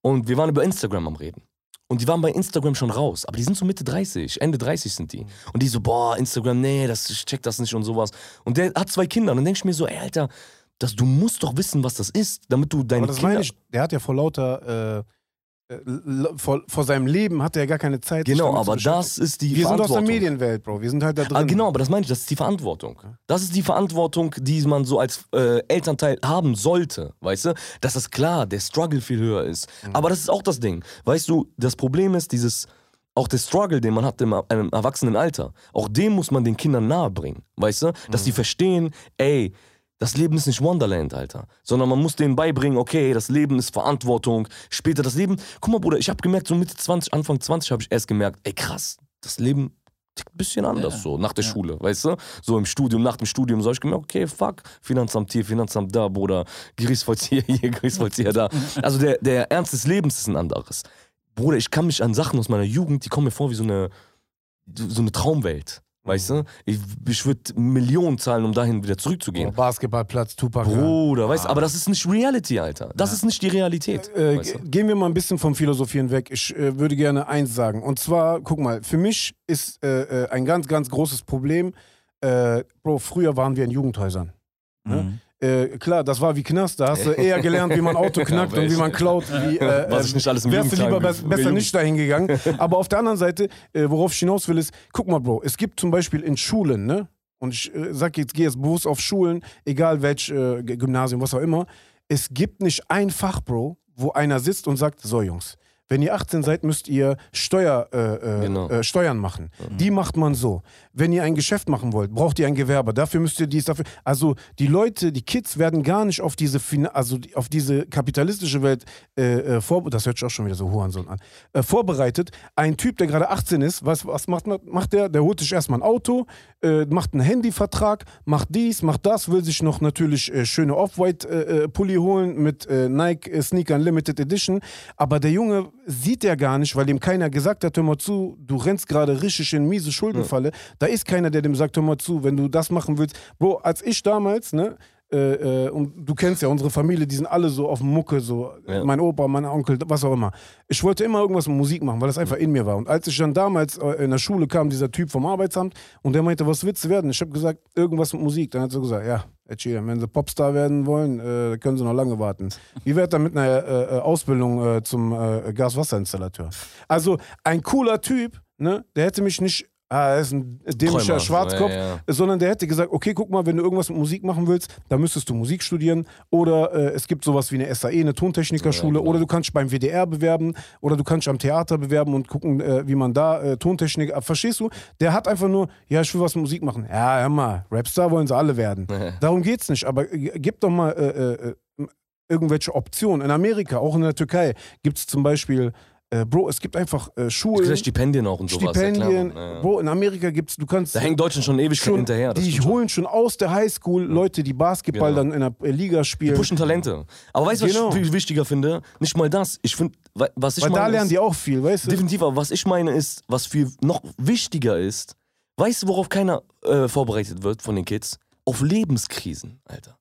und wir waren über Instagram am Reden. Und die waren bei Instagram schon raus, aber die sind so Mitte 30, Ende 30 sind die. Und die so, boah, Instagram, nee, das, ich check das nicht und sowas. Und der hat zwei Kinder und dann denke ich mir so, ey, Alter, dass du musst doch wissen, was das ist, damit du deine Aber das Kinder... meine ich, der hat ja vor lauter, äh, äh, vor, vor seinem Leben hat er ja gar keine Zeit. genau, aber das ist die Wir sind aus der Verantwortung. Medienwelt, Bro. Wir sind halt da drin. Ah, genau, aber das meine ich, das ist die Verantwortung. Das ist die Verantwortung, die man so als äh, Elternteil haben sollte, weißt du? Dass das klar, der Struggle viel höher ist. Mhm. Aber das ist auch das Ding. Weißt du, das Problem ist dieses, auch der Struggle, den man hat im, im Erwachsenenalter, auch dem muss man den Kindern nahebringen, weißt du? Dass Mhm. die verstehen, ey, das Leben ist nicht Wonderland, Alter. Sondern man muss denen beibringen, okay, das Leben ist Verantwortung. Später das Leben. Guck mal, Bruder, ich habe gemerkt, so Mitte 20, Anfang 20 habe ich erst gemerkt, ey, krass, das Leben tickt ein bisschen anders Ja. so, nach der Ja. Schule, weißt du? So im Studium, nach dem Studium, so hab ich gemerkt, okay, fuck, Finanzamt hier, Finanzamt da, Bruder, Gerichtsvollzieher hier, Gerichtsvollzieher da. Also der, der Ernst des Lebens ist ein anderes. Bruder, ich kann mich an Sachen aus meiner Jugend, die kommen mir vor wie so eine, so eine Traumwelt, weißt du? Ich, ich würde Millionen zahlen, um dahin wieder zurückzugehen. Oh, Basketballplatz, Tupac. Bruder, weißt du, aber das ist nicht Reality, Alter. Das ist nicht die Realität. Äh, weißt ge- du? Gehen wir mal ein bisschen vom Philosophieren weg. Ich äh, würde gerne eins sagen. Und zwar, guck mal, für mich ist äh, äh, ein ganz, ganz großes Problem. Äh, Bro, früher waren wir in Jugendhäusern. Ne? Mhm. Äh, klar, das war wie Knast. Da hast du eher gelernt, wie man Auto knackt Ja, und wie man klaut. Wie, äh, Was ich nicht alles im wärst du lieber be besser nicht dahin gegangen. Aber auf der anderen Seite, äh, worauf ich hinaus will, ist, guck mal, Bro, es gibt zum Beispiel in Schulen, ne? Und ich äh, sag jetzt, gehe jetzt bewusst auf Schulen, egal welch äh, Gymnasium, was auch immer. Es gibt nicht ein Fach, Bro, wo einer sitzt und sagt, so Jungs, wenn ihr 18 seid, müsst ihr Steuer, äh, äh, Genau. äh, Steuern machen. Die macht man so. Wenn ihr ein Geschäft machen wollt, braucht ihr ein Gewerbe. Dafür müsst ihr dies, dafür. Also die Leute, die Kids werden gar nicht auf diese, Fin also auf diese kapitalistische Welt äh, äh, vor, das hört sich auch schon wieder so Hurensohn an, äh, vorbereitet. Ein Typ, der gerade 18 ist, was, was macht, macht der? Der holt sich erstmal ein Auto, äh, macht einen Handyvertrag, macht dies, macht das, will sich noch natürlich äh, schöne Off-White-Pulli holen mit äh, Nike-Sneakern Limited Edition. Aber der Junge sieht ja gar nicht, weil dem keiner gesagt hat, hör mal zu, du rennst gerade richtig in miese Schuldenfalle. Da ist keiner, der dem sagt, hör mal zu, wenn du das machen willst. Bro, als ich damals, ne, äh, äh, und du kennst ja unsere Familie, die sind alle so auf Mucke, so Ja. mein Opa, mein Onkel, was auch immer. Ich wollte immer irgendwas mit Musik machen, weil das einfach in mir war. Und als ich dann damals äh, in der Schule kam, dieser Typ vom Arbeitsamt und der meinte, was willst du werden? Ich habe gesagt, irgendwas mit Musik. Dann hat er gesagt, ja, Sheeran, wenn sie Popstar werden wollen, äh, können sie noch lange warten. Wie wäre er mit einer äh, Ausbildung zum Gaswasserinstallateur? Also ein cooler Typ, ne? Der hätte mich nicht, ah, er ist ein dämlicher Träumer. Schwarzkopf, Ja, ja. sondern der hätte gesagt, okay, guck mal, wenn du irgendwas mit Musik machen willst, dann müsstest du Musik studieren oder äh, es gibt sowas wie eine SAE, eine Tontechnikerschule Ja, genau. oder du kannst beim WDR bewerben oder du kannst am Theater bewerben und gucken, äh, wie man da äh, Tontechnik, äh, verstehst du? Der hat einfach nur, ja, ich will was mit Musik machen. Ja, hör mal, Rapstar wollen sie alle werden. Darum geht's nicht, aber gib doch mal äh, äh, irgendwelche Optionen. In Amerika, auch in der Türkei, gibt es zum Beispiel, äh, Bro, es gibt einfach äh, Schulen, Vielleicht Stipendien auch und sowas. Stipendien. Ja, ja. Bro, in Amerika gibt's, du kannst Da hängt Deutschland schon ewig schon, hinterher. Die schon. holen schon aus der Highschool Leute, die Basketball Genau. dann in der äh, Liga Die spielen. pushen Talente. Aber weißt du, was Genau. ich viel wichtiger finde? Nicht mal das. Ich finde, was ich Weil meine. da lernen ist, die auch viel, weißt du? Definitiv, aber was ich meine ist, was viel noch wichtiger ist, weißt du, worauf keiner äh, vorbereitet wird von den Kids? Auf Lebenskrisen, Alter.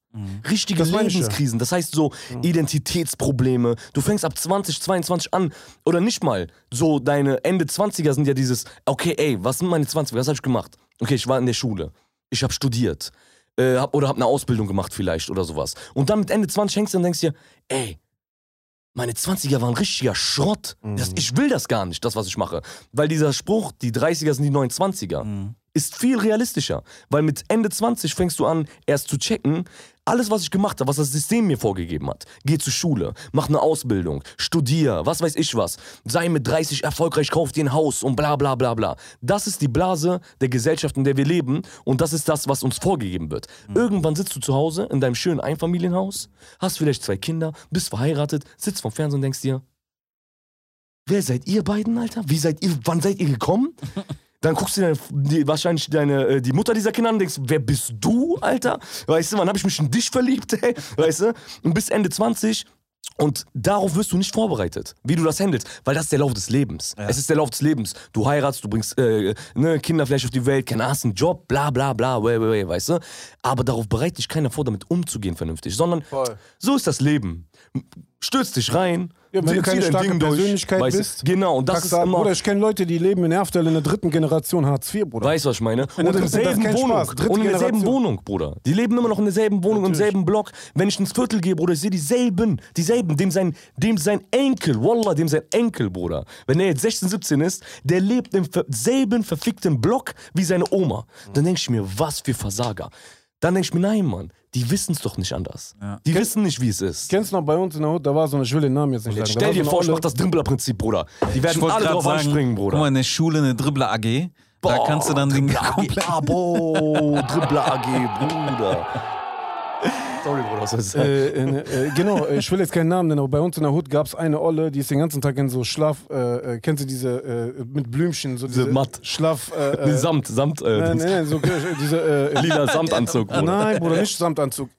Richtige Das. Lebenskrisen. Das heißt so Identitätsprobleme. Du fängst ab 20, 22 an. Oder nicht mal. So deine Ende 20er sind ja dieses, okay, ey, was sind meine 20er? Was habe ich gemacht? Okay, ich war in der Schule. Ich habe studiert. Äh, hab, oder habe eine Ausbildung gemacht vielleicht oder sowas. Und dann mit Ende 20 hängst du und denkst dir, ey, meine 20er waren richtiger Schrott. Das, ich will das gar nicht, das, was ich mache. Weil dieser Spruch, die 30er sind die neuen 20er, ist viel realistischer. Weil mit Ende 20 fängst du an, erst zu checken, alles, was ich gemacht habe, was das System mir vorgegeben hat. Geh zur Schule, mach eine Ausbildung, studier, was weiß ich was. Sei mit 30 erfolgreich, kauf dir ein Haus und bla bla bla bla. Das ist die Blase der Gesellschaft, in der wir leben und das ist das, was uns vorgegeben wird. Irgendwann sitzt du zu Hause in deinem schönen Einfamilienhaus, hast vielleicht zwei Kinder, bist verheiratet, sitzt vorm Fernsehen und denkst dir, wer seid ihr beiden, Alter? Wie seid ihr, wann seid ihr gekommen? Dann guckst du deine, die, wahrscheinlich deine, äh, die Mutter dieser Kinder an und denkst, wer bist du, Alter? Weißt du, wann habe ich mich in dich verliebt, ey? Weißt du? Und bis Ende 20 und darauf wirst du nicht vorbereitet, wie du das handelst, weil das ist der Lauf des Lebens. Es ist der Lauf des Lebens. Du heiratst, du bringst äh, ne, Kinder vielleicht auf die Welt, keine Ahnung, einen Job, bla bla bla, way, way, way, weißt du? Aber darauf bereitet dich keiner vor, damit umzugehen vernünftig, sondern Voll. so ist das Leben. stürzt dich rein. Ja, wenn du keine starke Ding durch, Persönlichkeit weißt du? bist, Genau, und das ist immer. Bruder, ich kenne Leute, die leben in Erftal in der dritten Generation Hartz IV, Bruder. Weißt du, was ich meine? Und ist derselben kein Wohnung. Spaß. Und in derselben Generation. Wohnung, Bruder. Die leben immer noch in derselben Wohnung, im Natürlich. selben Block. Wenn ich ins Viertel gehe, Bruder, ich sehe dieselben. Dieselben. Dem sein, dem sein Enkel, Wallah, dem sein Enkel, Bruder. Wenn er jetzt 16, 17 ist, der lebt im selben verfickten Block wie seine Oma. Dann denke ich mir, was für Versager. Dann denke ich mir, nein, Mann, die wissen es doch nicht anders. Ja. Die wissen nicht, wie es ist. Kennst du noch bei uns in der Hut, da war so eine, will den Namen jetzt nicht sagen. stell dir so vor, ich mach das Dribbler-Prinzip, Bruder. Die werden alle gerade drauf sagen, anspringen, Bruder. guck mal, in der Schule eine Dribbler AG, da kannst du dann den Dribbler AG, Abo, Dribbler AG, Bruder. Sorry, Bruder, was? Äh, äh, äh, genau, äh, ich will jetzt keinen Namen nennen, aber bei uns in der Hut gab es eine Olle, die ist den ganzen Tag in so Schlaf, äh, äh, kennst du diese äh, mit Blümchen, so diese, Matt. Schlaf, Samt, Samt, nein, nein, nein, so diese, lila Samtanzug, Bruder. nein, Bruder, nicht Samtanzug,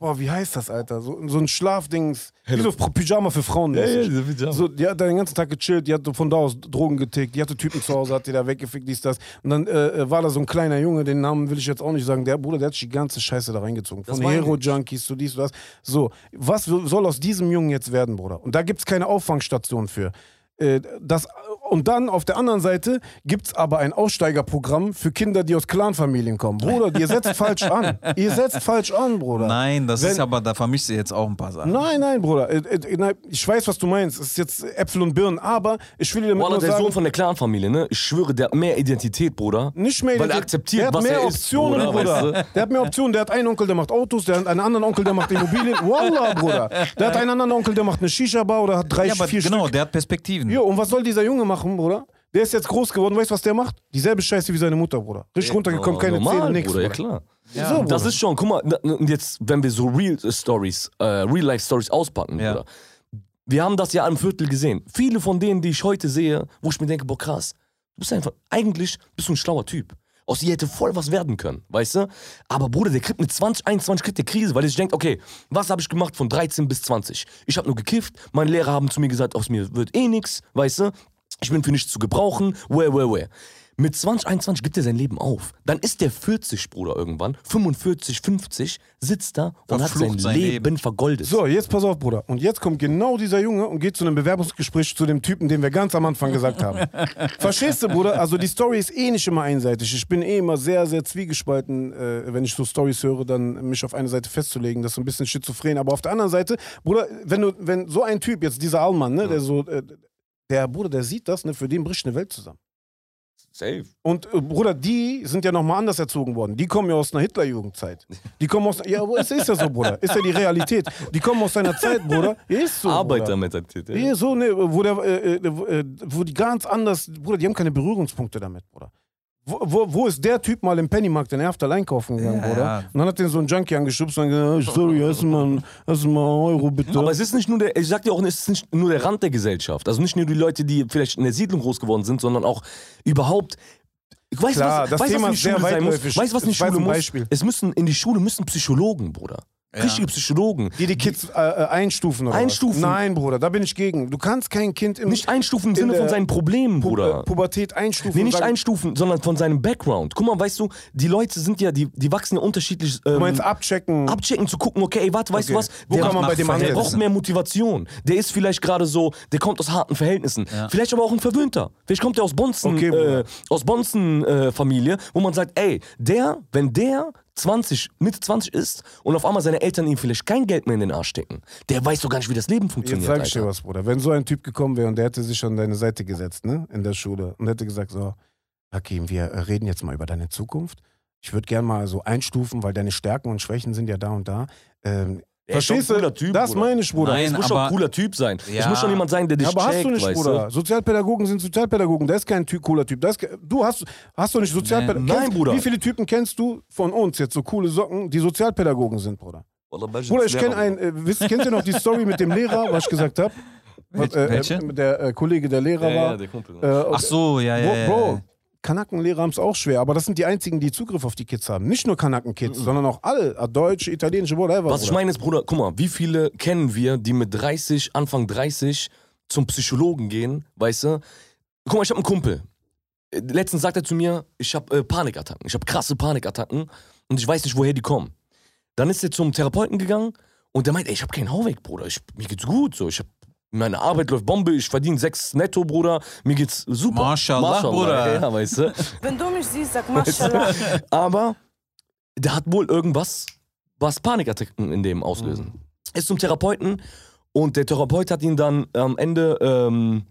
boah, wie heißt das, Alter, so, so ein Schlafdings, wie so Pyjama für Frauen. mäßig. diese Pyjama. So, die hat da den ganzen Tag gechillt, die hat von da aus Drogen getickt, die hatte Typen zu Hause, hat die da weggefickt, dies, das. Und dann war da so ein kleiner Junge, den Namen will ich jetzt auch nicht sagen, der Bruder, der hat sich die ganze Scheiße da reingezogen. Von Das Hero-Junkies zu dies, zu das. So, was soll aus diesem Jungen jetzt werden, Bruder? Und da gibt es keine Auffangstation für. Äh, Das, und dann auf der anderen Seite gibt es aber ein Aussteigerprogramm für Kinder, die aus Clanfamilien kommen. Bruder, ihr setzt falsch an. Ihr setzt falsch an, Bruder. Nein, das Wenn- ist aber, da vermischst du jetzt auch ein paar Sachen. Nein, nein, Bruder. Äh, äh, nein, Ich weiß, was du meinst. Es ist jetzt Äpfel und Birnen, aber ich will dir damit Wallah, nur der sagen, Sohn von der Clan-Familie, ne? Ich schwöre, der hat mehr Identität, Bruder. nicht mehr Weil er der- akzeptiert, der hat was mehr er ist, Optionen, Bruder, Bruder. weißt du? Der hat mehr Optionen. Der hat einen Onkel, der macht Autos, der hat einen anderen Onkel, der macht Immobilien. Wallah, Bruder. Der hat einen anderen Onkel, der macht eine Shisha-Bar oder hat drei, Ja, aber vier genau, Stück. der hat Perspektiven. Jo, und was soll dieser Junge machen, Bruder? Der ist jetzt groß geworden. Weißt du, was der macht? Dieselbe Scheiße wie seine Mutter, Bruder. Richtig runtergekommen, keine Normal, Zähne, nix. Bruder, ja Bruder. klar. Ja. So, Das Bruder. ist schon, guck mal, jetzt, wenn wir so Real Stories, äh, Real Life Stories auspacken, Ja. Bruder. Wir haben das ja im Viertel gesehen. Viele von denen, die ich heute sehe, wo ich mir denke, boah, krass, du bist einfach, eigentlich bist du ein schlauer Typ. Aus dir hätte voll was werden können, weißt du? Aber Bruder, der kriegt mit 20, 21 kriegt der Krise, weil er sich denkt, okay, was habe ich gemacht von 13 bis 20? Ich habe nur gekifft, meine Lehrer haben zu mir gesagt, aus mir wird eh nix, weißt du? Ich bin für nichts zu gebrauchen, where, where, where. Mit 20, 21 gibt er sein Leben auf. Dann ist der 40, Bruder, irgendwann, 45, 50, sitzt da und hat sein, sein Leben, Leben. vergoldet. So, jetzt pass auf, Bruder. Und jetzt kommt genau dieser Junge und geht zu einem Bewerbungsgespräch zu dem Typen, den wir ganz am Anfang gesagt haben. Verstehst du, Bruder? Also die Story ist eh nicht immer einseitig. Ich bin eh immer sehr, sehr zwiegespalten, äh, wenn ich so Stories höre, dann mich auf eine Seite festzulegen. Das ist so ein bisschen schizophren. Aber auf der anderen Seite, Bruder, wenn du, wenn so ein Typ, jetzt dieser Allmann, ne, der so, äh, der Bruder, der sieht das, ne, für den bricht eine Welt zusammen. Safe. Und äh, Bruder, die sind ja nochmal anders erzogen worden. Die kommen ja aus einer Hitlerjugendzeit. Die kommen aus. Ja, es ist ja so, Bruder. Ist ja die Realität. Die kommen aus seiner Zeit, Bruder. Ist so. Arbeitermentalität. ja. Ja, so, ne, wo, der, äh, äh, äh, wo die ganz anders. Bruder, die haben keine Berührungspunkte damit, Bruder. Wo, wo, wo ist der Typ mal im Pennymarkt in Erftal einkaufen gegangen, Ja, Bruder? ja. Und dann hat den so ein Junkie angeschubst und gesagt, "Ah, sorry, du mal, du mal einen Euro, bitte? Aber es ist nicht nur der, ich sag dir auch, es ist nicht nur der Rand der Gesellschaft. Also nicht nur die Leute, die vielleicht in der Siedlung groß geworden sind, sondern auch überhaupt. Ich weiß, Klar, was, weiß, was in die Schule sein muss. Weißt du, was in die Schule muss? Es müssen in die Schule müssen Psychologen, Bruder. Richtige Psychologen. die die Kids äh, äh, einstufen oder Einstufen? Was? Nein, Bruder, da bin ich gegen. Du kannst kein Kind im Nicht einstufen im in Sinne der von seinen Problemen, Pu Bruder. äh, Pubertät einstufen. Nee, nicht sagen, einstufen, sondern von seinem Background. Guck mal, weißt du, die Leute sind ja, die, die wachsen ja unterschiedlich. Ähm, Du meinst abchecken. abchecken, zu gucken, okay, ey, warte, weißt Okay. du was? Wo kann man bei dem der braucht mehr Motivation. Der ist vielleicht gerade so, der kommt aus harten Verhältnissen. Ja. Vielleicht aber auch ein Verwöhnter. Vielleicht kommt der aus Bonzen, Okay, äh, aus Bonzen äh, Familie, wo man sagt, ey, der, wenn der 20, Mitte 20 ist und auf einmal seine Eltern ihm vielleicht kein Geld mehr in den Arsch stecken, der weiß doch gar nicht, wie das Leben Jetzt funktioniert. sag ich dir was, Bruder. Wenn so ein Typ gekommen wäre und der hätte sich an deine Seite gesetzt, ne, in der Schule, und hätte gesagt, so, Hakim, wir äh, reden jetzt mal über deine Zukunft. Ich würde gern mal so einstufen, weil deine Stärken und Schwächen sind ja da und da. Ähm, Der ist verstehst du? Typ, das Bruder. meine ich, Bruder. Nein, Es muss aber- schon ein cooler Typ sein. Es Ja. muss schon jemand sein, der dich Ja, aber hast checkt, du nicht, Bruder. du? Sozialpädagogen sind Sozialpädagogen. Der ist kein ty cooler Typ. Ist, ke- du hast, hast du nicht Sozialpädagogen. Nein, Bruder. Wie viele Typen kennst du von uns jetzt, so coole Socken, die Sozialpädagogen sind, Bruder? Bruder, ich kenne einen, äh, wisst, kennt ihr noch die Story mit dem Lehrer, was ich gesagt habe? Welche? Welche? der äh, Kollege, der Lehrer Ja, ja, war. der Kumpel. Äh, Ach so, ja, ja. Bro, ja, Bro ja. Kanackenlehrer haben es auch schwer, aber das sind die einzigen, die Zugriff auf die Kids haben. Nicht nur Kanaken-Kids, sondern auch alle. äh, Deutsche, italienische, whatever. Was ich meine ist, Bruder, guck mal, wie viele kennen wir, die mit 30, Anfang 30 zum Psychologen gehen, weißt du? Guck mal, ich habe einen Kumpel. Letztens sagt er zu mir, ich habe äh, Panikattacken. Ich habe krasse Panikattacken und ich weiß nicht, woher die kommen. Dann ist er zum Therapeuten gegangen Und der meint, ey, ich habe keinen Hau weg, Bruder. Ich, mir geht's gut. So. Ich hab, meine Arbeit läuft Bombe, ich verdiene sechs netto, Bruder. Mir geht's super. Mashallah, Bruder. Ja, weißt du? Wenn du mich siehst, sag Maschallah. Aber der hat wohl irgendwas, was Panikattacken in dem auslösen. Ist zum Therapeuten und der Therapeut hat ihn dann am Ende ähm,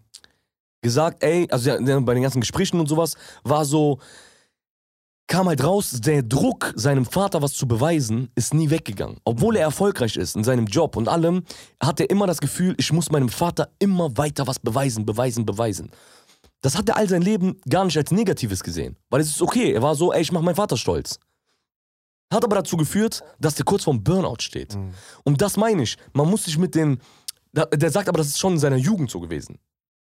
gesagt, ey, also bei den ganzen Gesprächen und sowas, war so, kam halt raus, der Druck, seinem Vater was zu beweisen, ist nie weggegangen. Obwohl er erfolgreich ist in seinem Job und allem, hat er immer das Gefühl, ich muss meinem Vater immer weiter was beweisen, beweisen, beweisen. Das hat er all sein Leben gar nicht als Negatives gesehen. Weil es ist okay, er war so, ey, ich mach meinen Vater stolz. Hat aber dazu geführt, dass der kurz vorm Burnout steht. Und das meine ich. Man muss sich mit den. Der sagt aber, das ist schon in seiner Jugend so gewesen.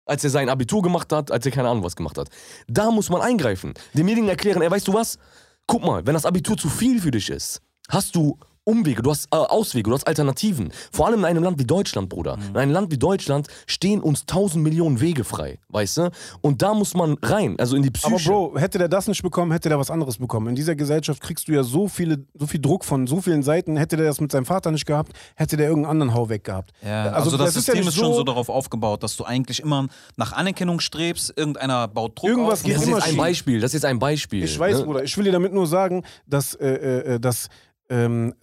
Als er sein Abitur gemacht hat, als er keine Ahnung was gemacht hat. Da muss man eingreifen. Demjenigen erklären, ey, weißt du was? Guck mal, wenn das Abitur zu viel für dich ist, hast du Umwege, du hast äh, Auswege, du hast Alternativen. Vor allem in einem Land wie Deutschland, Bruder. In einem Land wie Deutschland stehen uns tausend Millionen Wege frei, weißt du? Und da muss man rein, also in die Psyche. Aber Bro, hätte der das nicht bekommen, hätte der was anderes bekommen. In dieser Gesellschaft kriegst du ja so viele, so viel Druck von so vielen Seiten. Hätte der das mit seinem Vater nicht gehabt, hätte der irgendeinen anderen Hau weg gehabt. Ja, Also also, das, das ist ja System ist schon so- so darauf aufgebaut, dass du eigentlich immer nach Anerkennung strebst, irgendeiner baut Druck Irgendwas auf. geht das ist immer jetzt ein. Beispiel, das ist jetzt ein Beispiel. Ich weiß, ne? Bruder. Ich will dir damit nur sagen, dass, äh, äh, äh, dass ähm,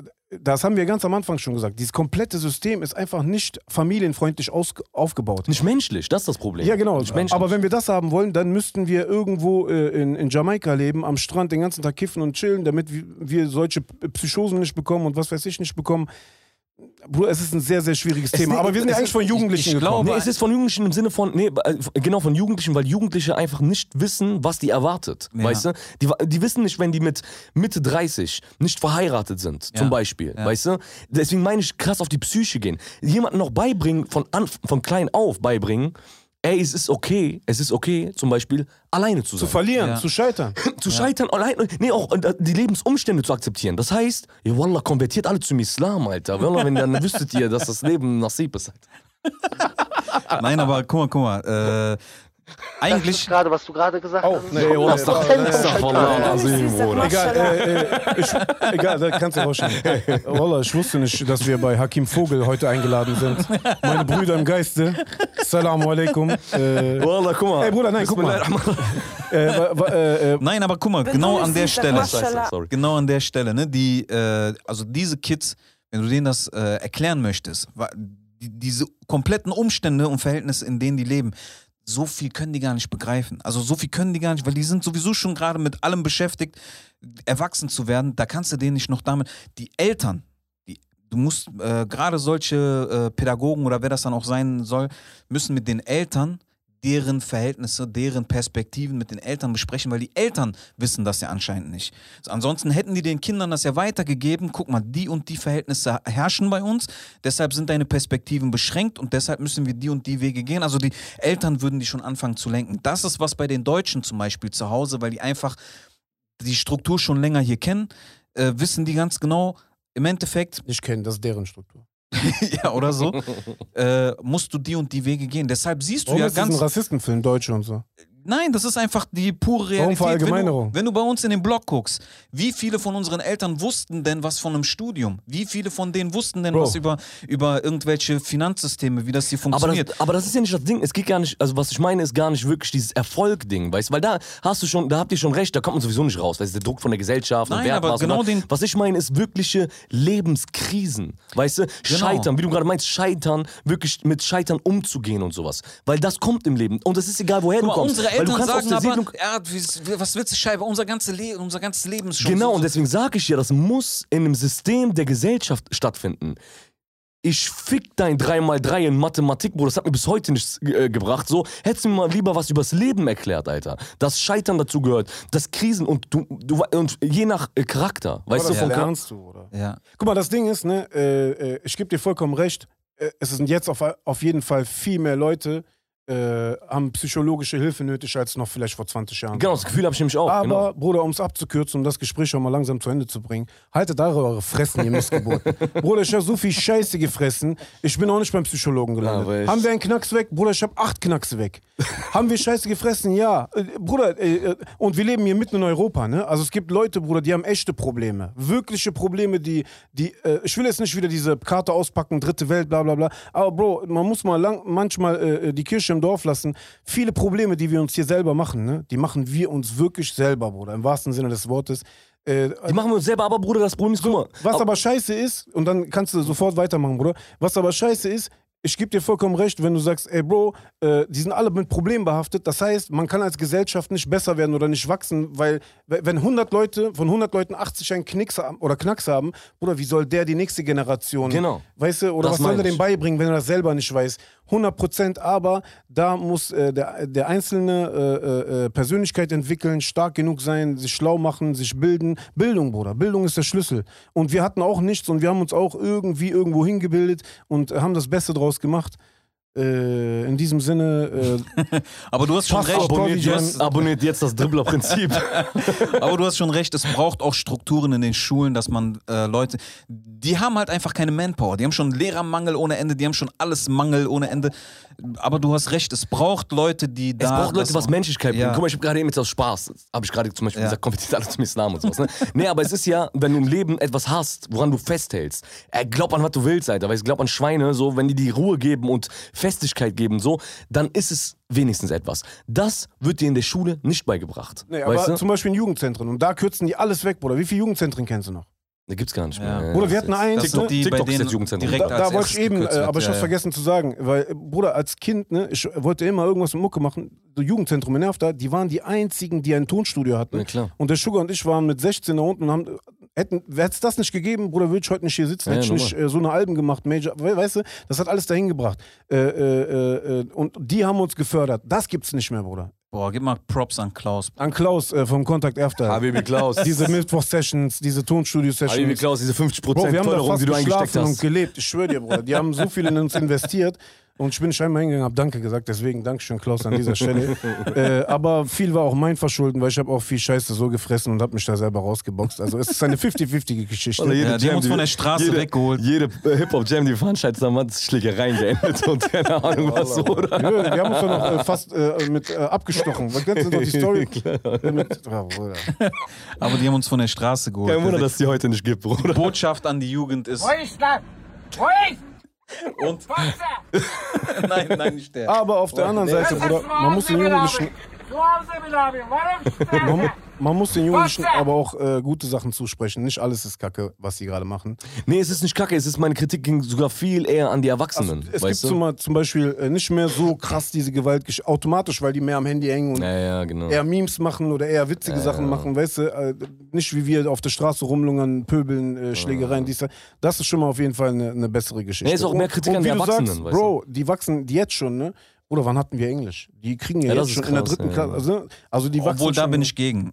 das haben wir ganz am Anfang schon gesagt. Dieses komplette System ist einfach nicht familienfreundlich aufgebaut. Nicht menschlich, das ist das Problem. Ja, genau. Aber wenn wir das haben wollen, dann müssten wir irgendwo äh, in, in Jamaika leben, am Strand den ganzen Tag kiffen und chillen, damit wir, solche Psychosen nicht bekommen und was weiß ich nicht bekommen. Bruder, es ist ein sehr, sehr schwieriges Thema. nee, Aber wir sind ja es eigentlich ist- von Jugendlichen ich gekommen. glaube- Nee, es ist von Jugendlichen im Sinne von, nee, äh, genau von Jugendlichen, weil Jugendliche einfach nicht wissen, was die erwartet. Ja. Weißt du? Die, die wissen nicht, wenn die mit Mitte 30 nicht verheiratet sind, zum Ja. Beispiel. Ja. Weißt du? Deswegen meine ich krass auf die Psyche gehen. Jemanden noch beibringen, von, an, von klein auf beibringen, ey, es ist okay, es ist okay, zum Beispiel, alleine zu Zu sein. verlieren, Ja. zu scheitern. zu scheitern, allein, nee, auch äh, die Lebensumstände zu akzeptieren. Das heißt, ja, Wallah, konvertiert alle zum Islam, Alter. Wallah, wenn dann wüsstet ihr, dass das Leben Nasib ist. Alter. Nein, aber guck mal, guck mal. Äh, eigentlich, ist gerade, was du gerade gesagt Oh, hast. nee, Kommt Wallah, aus Wallah, der Wallah, Zentrum. Wallah, Wenn du mich siehst, sag Bruder. Egal, äh, äh, ich, egal, da kannst du rausschneiden. Wallah, ich wusste nicht, dass wir bei Hakim Vogel heute eingeladen sind. Meine Brüder im Geiste. Assalamu alaikum. Äh, Wallah, guck mal. Ey, Bruder, nein, guck mal. äh, wa- wa- äh, äh, nein, aber guck mal, genau an der Stelle. Genau an der Stelle, ne? Die, äh, also diese Kids, wenn du denen das äh, erklären möchtest, wa- die, diese kompletten Umstände und Verhältnisse, in denen die leben, so viel können die gar nicht begreifen. Also so viel können die gar nicht, weil die sind sowieso schon gerade mit allem beschäftigt, erwachsen zu werden. Da kannst du denen nicht noch damit. Die Eltern, die, du musst äh, gerade solche äh, Pädagogen oder wer das dann auch sein soll, müssen mit den Eltern deren Verhältnisse, deren Perspektiven mit den Eltern besprechen, weil die Eltern wissen das ja anscheinend nicht. So, ansonsten hätten die den Kindern das ja weitergegeben, guck mal, die und die Verhältnisse herrschen bei uns, deshalb sind deine Perspektiven beschränkt und deshalb müssen wir die und die Wege gehen. Also die Eltern würden die schon anfangen zu lenken. Das ist was bei den Deutschen zum Beispiel zu Hause, weil die einfach die Struktur schon länger hier kennen, äh, wissen die ganz genau, im Endeffekt, ich kenne, das ist deren Struktur. ja oder so, äh, musst du die und die Wege gehen. Deshalb siehst du Warum ja ist das ein ganz Rassistenfilm, Deutsche und so? Nein, das ist einfach die pure Warum Realität. Wenn du, Verallgemeinerung? wenn du bei uns in den Blog guckst, wie viele von unseren Eltern wussten denn was von einem Studium? Wie viele von denen wussten denn Bro. was über, über irgendwelche Finanzsysteme, wie das hier Aber funktioniert? das, aber das ist ja nicht das Ding. Es geht gar nicht, also was ich meine, ist gar nicht wirklich dieses Erfolg-Ding, weißt du? Weil da hast du schon, da habt ihr schon recht, da kommt man sowieso nicht raus, weißt du, der Druck von der Gesellschaft und Nein, Wert aber was und genau den- Was ich meine, ist wirkliche Lebenskrisen, weißt du? Genau. Scheitern, wie du gerade meinst, scheitern, wirklich mit Scheitern umzugehen und sowas. Weil das kommt im Leben. Und es ist egal, woher Guck du kommst. Eltern sagen der aber, Siedlung, ja, was willst du Scheibe? Unser, ganze Le unser ganzes Leben ist schon Genau, so, und deswegen sage ich ja, das muss in einem System der Gesellschaft stattfinden. Ich fick dein 3x3 in Mathematik, Bro, das hat mir bis heute nichts äh, gebracht. So, hättest du mir mal lieber was übers Leben erklärt, Alter. Dass Scheitern dazu gehört, dass Krisen und du, du und je nach äh, Charakter, weißt Aber du, das von lernst du, oder? Ja. Guck mal, das Ding ist, ne, äh, äh, ich gebe dir vollkommen recht, äh, es sind jetzt auf, auf jeden Fall viel mehr Leute, äh, haben psychologische Hilfe nötig als noch vielleicht vor 20 Jahren. Genau, das Gefühl habe ich nämlich auch. Aber, genau. Bruder, um es abzukürzen, um das Gespräch auch mal langsam zu Ende zu bringen, haltet eure Fressen, ihr Missgeburten. Bruder, ich habe so viel Scheiße gefressen, ich bin auch nicht beim Psychologen gelandet. Ich- Haben wir einen Knacks weg? Bruder, ich habe acht Knacks weg. Haben wir Scheiße gefressen? Ja. Äh, Bruder, äh, äh, und wir leben hier mitten in Europa, ne? Also es gibt Leute, Bruder, die haben echte Probleme. Wirkliche Probleme, die, die äh, ich will jetzt nicht wieder diese Karte auspacken, dritte Welt, bla bla bla. Aber Bro, man muss mal lang, manchmal die Kirche im Dorf lassen. Viele Probleme, die wir uns hier selber machen, ne? Die machen wir uns wirklich selber, Bruder, im wahrsten Sinne des Wortes. Äh, Die machen wir uns selber, aber Bruder, das Problem ist, guck mal. was aber scheiße ist, und dann kannst du sofort weitermachen, Bruder. Was aber scheiße ist, ich gebe dir vollkommen recht, wenn du sagst, ey Bro, äh, die sind alle mit Problemen behaftet. Das heißt, man kann als Gesellschaft nicht besser werden oder nicht wachsen, weil we- wenn 100 Leute, von 100 Leuten 80 einen Knicks haben, oder Knacks haben, Bruder, wie soll der die nächste Generation, Genau. weißt du, oder Das was soll der dem beibringen, wenn er das selber nicht weiß? 100 Prozent, aber da muss äh, der, der einzelne äh, äh, Persönlichkeit entwickeln, stark genug sein, sich schlau machen, sich bilden. Bildung, Bruder, Bildung ist der Schlüssel. Und wir hatten auch nichts und wir haben uns auch irgendwie irgendwo hingebildet und haben das Beste draus gemacht. Äh, in diesem Sinne, äh, Aber du hast schon recht. Abonniert Du jetzt, hast- abonniert jetzt das Dribbler-Prinzip. Aber du hast schon recht, es braucht auch Strukturen in den Schulen, dass man äh, Leute, die haben halt einfach keine Manpower. Die haben schon Lehrermangel ohne Ende, die haben schon alles Mangel ohne Ende. Aber du hast recht, es braucht Leute, die da. Es braucht Leute, das was Menschlichkeit bringen. Ja. Guck mal, ich habe gerade eben jetzt aus Spaß, habe ich gerade zum Beispiel Ja. gesagt, konvertiert alle zum Islam und sowas. Ne? nee, aber es ist ja, wenn du im Leben etwas hast, woran du festhältst, äh, glaub an, was du willst, Alter. Weil ich glaub an Schweine, so, wenn die die Ruhe geben und Festigkeit geben, so, dann ist es wenigstens etwas. Das wird dir in der Schule nicht beigebracht. nee, aber du? zum Beispiel in Jugendzentren. Und da kürzen die alles weg, Bruder. Wie viele Jugendzentren kennst du noch? Da gibt's gar nicht Ja. mehr. Bruder, wir hatten eins, Das ne? sind die TikTok bei ist denen jetzt Jugendzentrum. direkt Da, da wollte ich eben, äh, aber ich wird, hab's ja, vergessen zu sagen, weil, Bruder, als Kind, ne, ich wollte immer irgendwas mit Mucke machen. So Jugendzentrum in Nervda, die waren die einzigen, die ein Tonstudio hatten. Ja, klar. Und der Sugar und ich waren mit 16 da unten und haben, hätte es das nicht gegeben, Bruder, würde ich heute nicht hier sitzen, Ja, hätte ich nicht äh, so eine Alben gemacht, Major, we weißt du, das hat alles dahin gebracht. Äh, äh, äh, und die haben uns gefördert. Das gibt's nicht mehr, Bruder. Boah, gib mal Props an Klaus. An Klaus äh, vom Contact After. Habibi Klaus. diese Mittwoch-Sessions, diese Habibi Tonstudio-Sessions. Klaus, diese 50% Bro, wir haben da Förderung, fast die du eingesteckt geschlafen und hast. gelebt. Ich schwöre dir, Bruder. Die haben so viel in uns investiert. Und ich bin nicht einmal hingegangen, habe Danke gesagt. Deswegen Dankeschön, Klaus, an dieser Stelle. äh, aber viel war auch mein Verschulden, weil ich habe auch viel Scheiße so gefressen und habe mich da selber rausgeboxt. Also es ist eine 50-50 Geschichte. Oder jede Ja, die haben Jam, uns von der Straße jede, weggeholt. Jede äh, Hip-Hop-Jam, die veranstaltet haben, hat Schlägereien geendet und keine Ahnung was, oder? Ja, wir haben uns doch noch äh, fast äh, mit äh, abgestochen. Was kennst du noch die Story? Äh, mit, oh. Aber die haben uns von der Straße geholt. Kein Wunder, dass die heute nicht gibt, Die Bruder. Botschaft an die Jugend ist. Ruhig, ruhig, Und nein, nein, nicht der. Aber auf der anderen Seite, Bruder, man muss den Jugendlichen, Man, man muss den Jugendlichen aber auch äh, gute Sachen zusprechen. Nicht alles ist Kacke, was sie gerade machen. Nee, es ist nicht kacke, es ist meine Kritik ging sogar viel eher an die Erwachsenen. Also, es weißt gibt du? zum, zum Beispiel äh, nicht mehr so krass diese Gewalt automatisch, weil die mehr am Handy hängen und ja, ja, genau. eher Memes machen oder eher witzige Sachen machen, weißt du, äh, nicht wie wir auf der Straße rumlungern, pöbeln, äh, Schlägereien, dies, das. ist schon mal auf jeden Fall eine, eine bessere Geschichte. Nee, ist auch mehr Kritik an wie die du Erwachsenen, Sagst, weißt Bro, die wachsen die jetzt schon, ne? Oder wann hatten wir Englisch? Die kriegen ja, Ja, das jetzt schon in der krass, dritten ja, Klasse. Also, also die Obwohl, da bin ich gegen.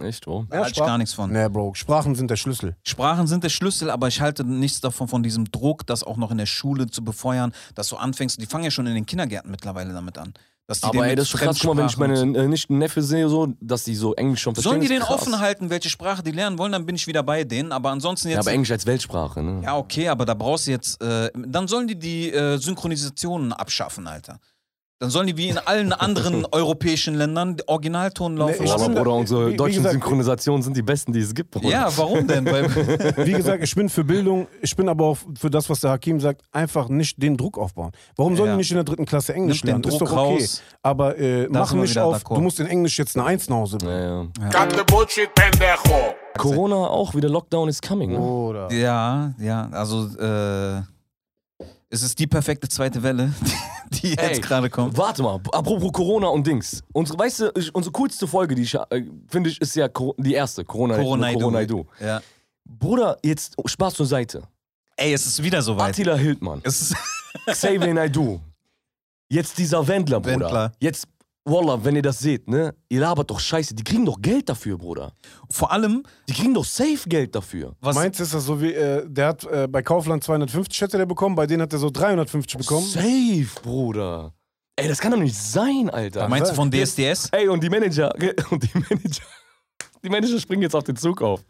Echt, oh. Da halte ich gar nichts von. Nee, Bro, Sprachen sind der Schlüssel. Sprachen sind der Schlüssel, aber ich halte nichts davon, von diesem Druck, das auch noch in der Schule zu befeuern, dass du anfängst. Die fangen ja schon in den Kindergärten mittlerweile damit an. Dass die Aber ey, das ist schon krass, guck mal, wenn ich meine äh, Nichten Neffe sehe, so, dass die so Englisch schon verstehen. Sollen die den krass. offen halten, welche Sprache die lernen wollen, dann bin ich wieder bei denen. Aber ansonsten Ja, jetzt. aber Englisch als Weltsprache, ne? Ja, okay, aber da brauchst du jetzt. Äh, dann sollen die die äh, Synchronisationen abschaffen, Alter. Dann sollen die wie in allen anderen europäischen Ländern Originalton laufen Nee, aber Bruder, unsere wie- wie deutschen gesagt- Synchronisationen sind die besten, die es gibt, Bruder. Ja, warum denn? Weil, Wie gesagt, ich bin für Bildung, ich bin aber auch für das, was der Hakim sagt, einfach nicht den Druck aufbauen. Warum sollen Ja. die nicht in der dritten Klasse Englisch Nimm den lernen? Ist Druck doch okay. raus. Aber äh, mach nicht auf, du musst in Englisch jetzt eine Eins nach Hause bringen. Ja, ja. Bullshit, pendejo. Corona auch, wieder Lockdown is coming. Ne? Oder? ja, ja, also äh, es ist die perfekte zweite Welle, die, die Ey, jetzt gerade kommt. Warte mal, apropos Corona und Dings. Unsere, weißt du, ich- unsere coolste Folge, die ich, äh, finde ich, ist ja Cor- die erste, Corona, Corona, Corona Du. Ja. Bruder, jetzt Spaß zur Seite. Ey, es ist wieder soweit. Attila Hildmann, Es ist, Xavier Naidoo. Jetzt dieser Wendler, Bruder. Wendler. Jetzt, Wallah, wenn ihr das seht, ne? Ihr labert doch Scheiße. Die kriegen doch Geld dafür, Bruder. vor allem, Die kriegen doch safe Geld dafür. was Meinst du, ist das so wie, äh, der hat äh, bei Kaufland 250 hätte der bekommen, bei denen hat er so 350 bekommen? Safe, Bruder. Ey, das kann doch nicht sein, Alter. Meinst du von DSDS? Ey, und die Manager, und die Manager, die Manager springen jetzt auf den Zug auf.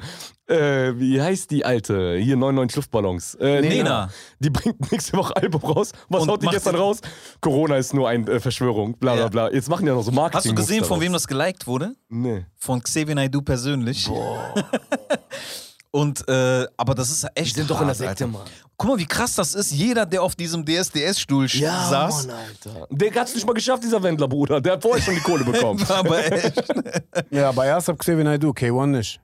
Äh, wie heißt die alte? Hier 99 Luftballons. Äh, Nena. Die bringt nächste Woche Album raus. Was Und haut die gestern raus? Corona ist nur eine äh, Verschwörung, bla bla bla. Jetzt machen die ja noch so Marketing. Hast du gesehen, von wem das geliked wurde? Nee. Von Xavier Naidoo persönlich. Und, äh, aber das ist echt Die sind doch in der hart, Sekte. Mann. Guck mal, wie krass das ist. Jeder, der auf diesem DSDS-Stuhl saß, Mann, Alter. Der hat's nicht mal geschafft, dieser Wendler, Bruder. Der hat vorher schon die Kohle bekommen. aber echt. Ja, aber erst hab Xavier Naidoo, K1 nicht.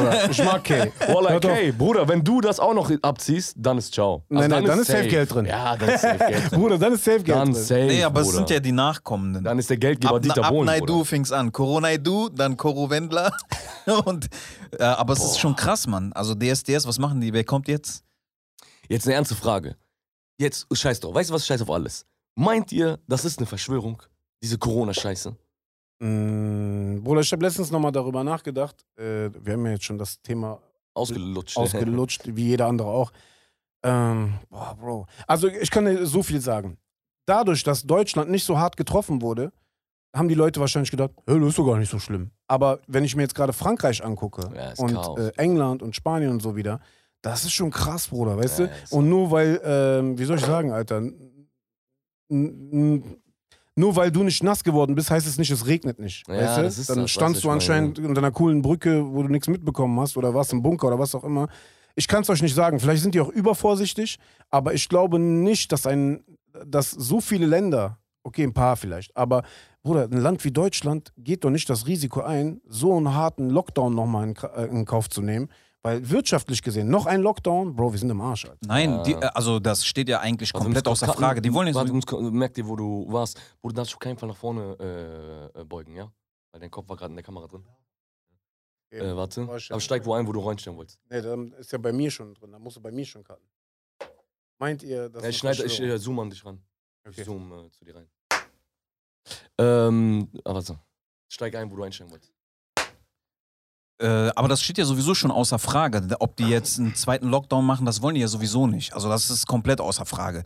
Oder, ich mag K. Wallah, Bruder, wenn du das auch noch abziehst, dann ist ciao. Nein, nein, dann ist safe Geld drin. Ja, dann ist safe Geld drin. Bruder, dann ist safe Geld Dann drin. safe, Nee, aber es Bruder. sind ja die Nachkommenden. Dann ist der Geldgeber ab, Dieter ab Bohlen, Naidu fing's an. Koro Naidu, dann Koro Wendler. Und, äh, aber es ist schon krass, Mann. Also DSDS, was machen die? Wer kommt jetzt? Jetzt eine ernste Frage. Jetzt, scheiß drauf. Weißt du was? Scheiß auf alles. Meint ihr, das ist eine Verschwörung? Diese Corona-Scheiße? Mm, Bruder, ich habe letztens nochmal darüber nachgedacht. Äh, wir haben ja jetzt schon das Thema Ausgelutscht. ausgelutscht, wie jeder andere auch. Ähm, boah, Bro. Also ich kann dir so viel sagen. Dadurch, dass Deutschland nicht so hart getroffen wurde, haben die Leute wahrscheinlich gedacht, hey, das ist doch gar nicht so schlimm. Aber wenn ich mir jetzt gerade Frankreich angucke Ja, und äh, England und Spanien und so wieder, das ist schon krass, Bruder, weißt Ja, du? Und nur weil, ähm, wie soll ich sagen, Alter, nur weil du nicht nass geworden bist, heißt es nicht, es regnet nicht. Ja, weißt du? das ist Dann das, standst du anscheinend unter einer coolen Brücke, wo du nichts mitbekommen hast oder warst im Bunker oder was auch immer. Ich kann es euch nicht sagen. Vielleicht sind die auch übervorsichtig, aber ich glaube nicht, dass ein, dass so viele Länder, okay, ein paar vielleicht, aber Bruder, ein Land wie Deutschland geht doch nicht das Risiko ein, so einen harten Lockdown nochmal in, äh, in Kauf zu nehmen. Weil wirtschaftlich gesehen, noch ein Lockdown, Bro, wir sind im Arsch, Alter. Nein, Ja. die, äh, also das steht ja eigentlich Warte, komplett außer Frage. Die wollen jetzt. Warte, du musst, merk dir, wo du warst. Bruder, du darfst auf keinen Fall nach vorne äh, äh, beugen, ja? Weil dein Kopf war gerade in der Kamera drin. Äh, warte. Aber steig wo ein, wo du reinstellen wolltest. Nee, dann ist ja bei mir schon drin, da musst du bei mir schon cutten. Meint ihr, dass Ja, ich schneide, ich äh, zoom an dich ran. Okay. Ich zoom äh, zu dir rein. Ähm, aber so. Steig ein, wo du einsteigen wolltest. Äh, aber das steht ja sowieso schon außer Frage. Ob die jetzt einen zweiten Lockdown machen, das wollen die ja sowieso nicht. Also das ist komplett außer Frage.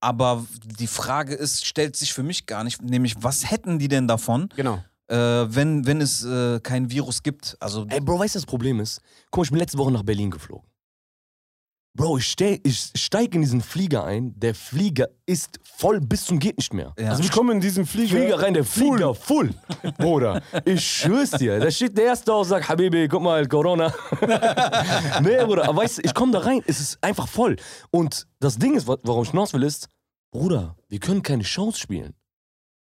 Aber die Frage ist, stellt sich für mich gar nicht, nämlich was hätten die denn davon, Genau. äh, wenn, wenn es äh, kein Virus gibt? Also Ey, Bro, weißt du, das Problem ist? Guck mal, ich bin letzte Woche nach Berlin geflogen. Bro, ich, steh, ich steig in diesen Flieger ein. Der Flieger ist voll bis zum geht nicht mehr. Ja. Also ich komme in diesen Flieger. Flieger rein, der Flieger full. Bruder, ich schwör's dir. Da steht der Erste aus und sagt, Habibi, guck mal, Corona. nee, Bruder, aber weißt du, ich komme da rein, es ist einfach voll. Und das Ding ist, wa- warum ich hinaus will, ist, Bruder, wir können keine Shows spielen.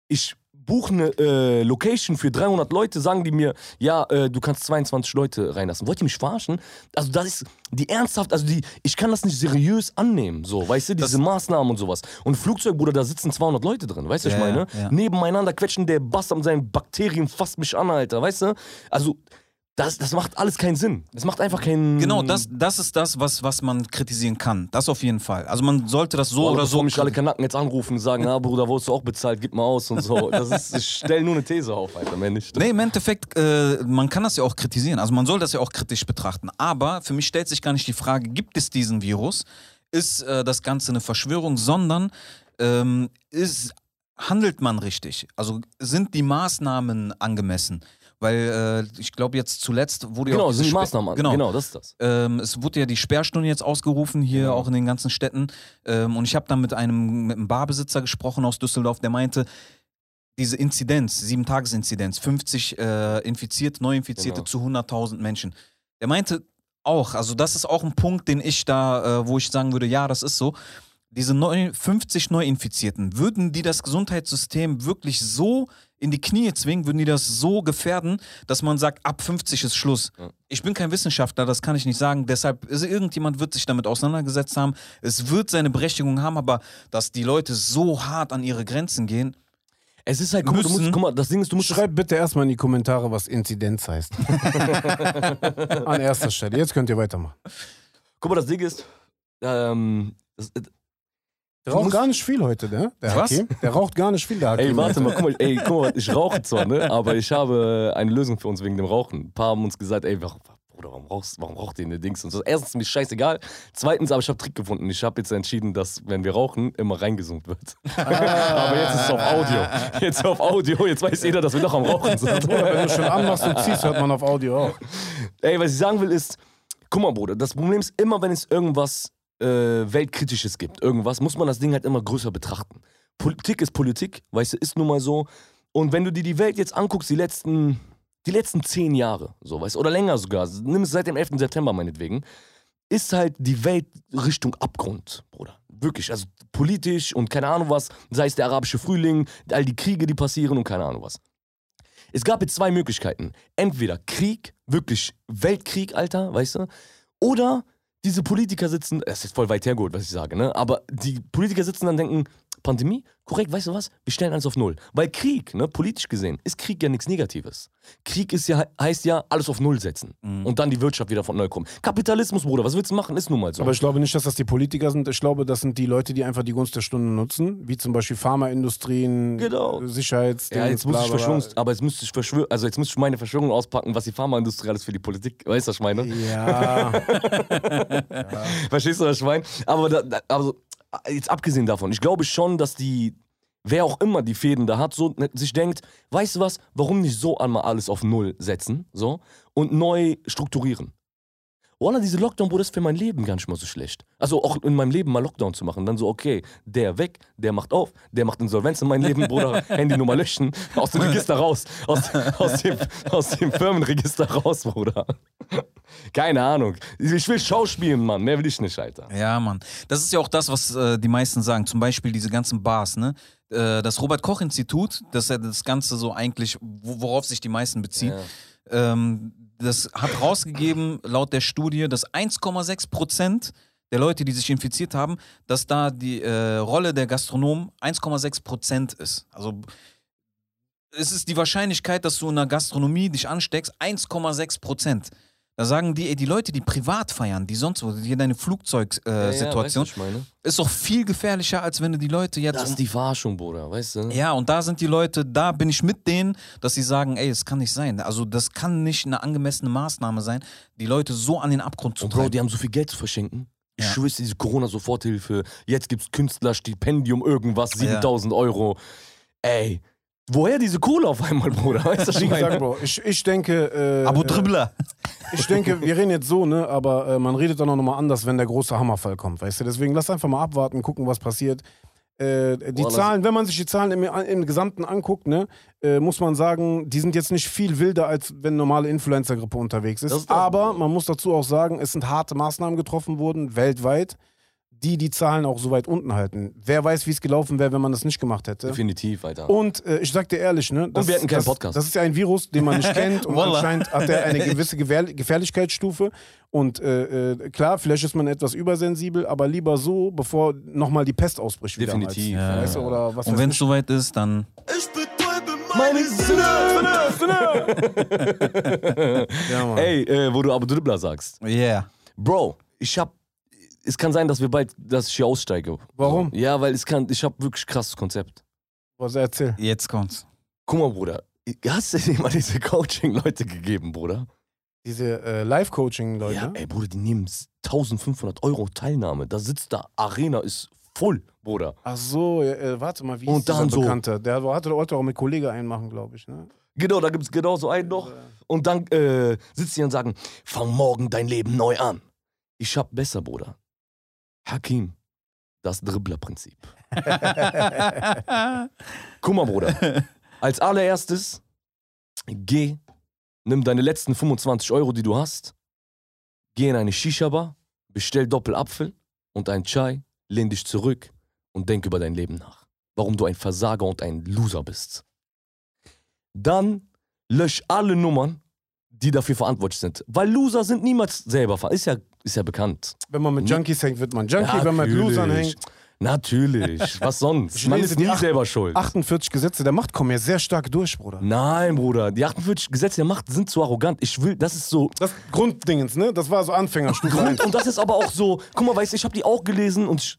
Ich buche eine äh, Location für 300 Leute, sagen die mir, ja, äh, du kannst 22 Leute reinlassen. Wollt ihr mich verarschen? Also das ist die ernsthaft, also die, ich kann das nicht seriös annehmen, so, weißt du, diese Maßnahmen und sowas. Und Flugzeug, Bruder, da sitzen 200 Leute drin, weißt du, was ich Ja, meine? ja. Nebeneinander quetschen, der Bass mit seinen Bakterien fasst mich an, Alter, weißt du? Also, das, das macht alles keinen Sinn. Das macht einfach keinen... genau, das, das ist das, was, was man kritisieren kann. Das auf jeden Fall. Also man sollte das so Boah, oder so. mich alle Kanaken jetzt anrufen und sagen, na Bruder, wurdest du auch bezahlt, gib mal aus und so. Das ist, ich stell nur eine These auf, Alter, mehr nicht. Nee, im Endeffekt, äh, man kann das ja auch kritisieren. Also man soll das ja auch kritisch betrachten. Aber für mich stellt sich gar nicht die Frage, gibt es diesen Virus? Ist äh, das Ganze eine Verschwörung? Sondern ähm, ist, handelt man richtig? Also sind die Maßnahmen angemessen? Weil äh, ich glaube, jetzt zuletzt wurde ja Genau, auch sind die Maßnahmen an. Genau. genau, das ist das. Ähm, es wurde ja die Sperrstunde jetzt ausgerufen, hier Genau. auch in den ganzen Städten. Ähm, und ich habe dann mit einem, mit einem Barbesitzer gesprochen aus Düsseldorf, der meinte, diese Inzidenz, Sieben-Tages-Inzidenz, 50 äh, Infizierte, Neuinfizierte Genau. zu 100.000 Menschen. Der meinte auch, also das ist auch ein Punkt, den ich da, äh, wo ich sagen würde, ja, das ist so. Diese neu, 50 Neuinfizierten, würden die das Gesundheitssystem wirklich so in die Knie zwingen, würden die das so gefährden, dass man sagt, ab 50 ist Schluss. Ja. Ich bin kein Wissenschaftler, das kann ich nicht sagen. Deshalb, also irgendjemand wird sich damit auseinandergesetzt haben. Es wird seine Berechtigung haben, aber dass die Leute so hart an ihre Grenzen gehen, Es ist halt, guck mal, du musst, Müssen- guck mal, das Ding ist, du musst. Schreibt bitte erstmal in die Kommentare, was Inzidenz heißt. An erster Stelle. Jetzt könnt ihr weitermachen. Guck mal, das Ding ist. Ähm, das, Der raucht gar nicht viel heute, ne? Der Was? Hakim. Der raucht gar nicht viel, der Hakim. ey, warte mal, guck mal, ey, guck mal, ich rauche zwar, ne? Aber ich habe eine Lösung für uns wegen dem Rauchen. Ein paar haben uns gesagt, ey, warum, Bruder, warum rauchst, warum raucht ihr eine Dings und so. Erstens ist mir scheißegal. Zweitens, aber ich habe Trick gefunden. Ich habe jetzt entschieden, dass, wenn wir rauchen, immer reingezoomt wird. aber jetzt ist es auf Audio. Jetzt auf Audio. Jetzt weiß jeder, dass wir noch am Rauchen sind. Bruder, wenn du schon anmachst und ziehst, hört man auf Audio auch. Ey, was ich sagen will ist, guck mal, Bruder, das Problem ist immer, wenn es irgendwas äh, Weltkritisches gibt, irgendwas, muss man das Ding halt immer größer betrachten. Politik ist Politik, weißt du, ist nun mal so. Und wenn du dir die Welt jetzt anguckst, die letzten, die letzten zehn Jahre, so, weißt du, oder länger sogar, nimm es seit dem 11. September meinetwegen, ist halt die Welt Richtung Abgrund, Bruder. Wirklich, also politisch und keine Ahnung was, sei es der arabische Frühling, all die Kriege, die passieren und keine Ahnung was. Es gab jetzt zwei Möglichkeiten. Entweder Krieg, wirklich Weltkrieg, Alter, weißt du? Oder diese Politiker sitzen, das ist voll weit hergeholt, was ich sage, ne? Aber die Politiker sitzen dann und denken, Pandemie, korrekt, weißt du was? Wir stellen alles auf Null. Weil Krieg, ne, politisch gesehen, ist Krieg ja nichts Negatives. Krieg ist ja, heißt ja, alles auf Null setzen. Und dann die Wirtschaft wieder von neu kommen. Kapitalismus, Bruder, was willst du machen? Ist nun mal so. Aber ich glaube nicht, dass das die Politiker sind. Ich glaube, das sind die Leute, die einfach die Gunst der Stunde nutzen, wie zum Beispiel Pharmaindustrien, Genau. Sicherheits. ja, jetzt muss ich Verschwörungs aber jetzt müsste ich verschwör also jetzt müsste ich meine Verschwörung auspacken, was die Pharmaindustrie alles für die Politik, weißt du, was ich meine? Ja, Verstehst du, was ich meine? Aber da, da, also, jetzt abgesehen davon, ich glaube schon, dass die, wer auch immer die Fäden da hat, so ne, sich denkt, weißt du was, warum nicht so einmal alles auf Null setzen, so, und neu strukturieren. Wallah, diese Lockdown, Bruder, ist für mein Leben gar nicht mal so schlecht. Also auch in meinem Leben mal Lockdown zu machen. Dann so, okay, der weg, der macht auf, der macht Insolvenz in meinem Leben, Bruder, Handynummer löschen, aus dem Register raus, aus, aus, dem, aus dem Firmenregister raus, Bruder. Keine Ahnung. Ich will Schauspielen, Mann, mehr will ich nicht, Alter. Ja, Mann. Das ist ja auch das, was äh, die meisten sagen. Zum Beispiel diese ganzen Bars, ne? Äh, das Robert-Koch-Institut, das ist ja das Ganze so eigentlich, wo- worauf sich die meisten beziehen. Ähm, das hat rausgegeben, laut der Studie, dass 1,6 Prozent der Leute, die sich infiziert haben, dass da die äh, Rolle der Gastronomen 1,6 Prozent ist. Also es ist die Wahrscheinlichkeit, dass du in der Gastronomie dich ansteckst, 1,6 Prozent. Da sagen die, ey, die Leute, die privat feiern, die sonst wo, hier deine Flugzeugsituation, äh, ich meine? ist doch viel gefährlicher, als wenn du die Leute jetzt. Das ist die Verarschung, Bruder, weißt du? ja, und da sind die Leute, da bin ich mit denen, dass sie sagen, ey, es kann nicht sein. Also das kann nicht eine angemessene Maßnahme sein, die Leute so an den Abgrund zu Und Bro, treiben. die haben so viel Geld zu verschenken. Ich Ja. schwör's dir, diese Corona-Soforthilfe. Jetzt gibt's Künstlerstipendium, irgendwas, 7000 Euro. Ey, woher diese Kohle auf einmal, Bruder? Weißt du, ich gesagt, meine? Bro, ich, ich denke. Äh, Abo äh, Dribbler. Ich denke, wir reden jetzt so, ne, aber äh, man redet dann auch nochmal anders, wenn der große Hammerfall kommt, weißt du? Deswegen lass einfach mal abwarten, gucken, was passiert. Äh, die Boah, Zahlen, wenn man sich die Zahlen im, im Gesamten anguckt, ne, äh, muss man sagen, die sind jetzt nicht viel wilder, als wenn normale Influenza-Grippe unterwegs ist. Ist aber man muss dazu auch sagen, es sind harte Maßnahmen getroffen worden, weltweit, die die Zahlen auch so weit unten halten. Wer weiß, wie es gelaufen wäre, wenn man das nicht gemacht hätte. Definitiv, Alter. Und äh, ich sag dir ehrlich, ne? Das, wir hätten keinen das, Podcast. Das ist ja ein Virus, den man nicht kennt und Wallah. anscheinend hat er eine gewisse Gewehr Gefährlichkeitsstufe. Und äh, äh, klar, vielleicht ist man etwas übersensibel, aber lieber so, bevor nochmal die Pest ausbricht. Definitiv. Ja. Weißt du, oder was Und wenn ich. es soweit ist, dann. meine Sinne! Ja, Mann. Ey, äh, wo du aber Dribbler sagst. Yeah. Bro, ich hab. Es kann sein, dass wir bald, dass ich hier aussteige. Warum? So. Ja, weil es kann, ich hab wirklich krasses Konzept. Was erzähl. Jetzt kommt's. Guck mal, Bruder. Hast du dir mal diese Coaching-Leute gegeben, Bruder? Diese äh, Live-Coaching-Leute. Ja, ey, Bruder, die nehmen 1500 Euro Teilnahme. Da sitzt da, Arena ist voll, Bruder. Ach so, ja, äh, warte mal, wie Und ist dann so- Bekannte? Der hatte heute auch mit Kollege einen machen, glaube ich. Ne? Genau, da gibt's genau so einen noch. Und dann äh, sitzen die und sagen, fang morgen dein Leben neu an. Ich hab besser, Bruder. Hakim, das Dribblerprinzip. Guck mal, Bruder. Als allererstes, geh, nimm deine letzten 25 Euro, die du hast, geh in eine Shisha-Bar, bestell Doppelapfel und ein Chai, lehn dich zurück und denk über dein Leben nach. Warum du ein Versager und ein Loser bist. Dann lösch alle Nummern, die dafür verantwortlich sind. Weil Loser sind niemals selber ver- ist ja, ist ja bekannt. Wenn man mit? Junkies hängt, wird man Junkie. Wenn man mit. Losern hängt, Natürlich. Was sonst? Man ist nie selber schuld. 48 Gesetze der Macht kommen ja sehr stark durch, Bruder. Nein, Bruder. Die 48 Gesetze der Macht sind zu arrogant. Ich will, das ist so. Das Grunddingens, ne? Das war so Anfängerstufe 1. Und das ist aber auch so. Guck mal, weißt du, ich habe die auch gelesen und ich,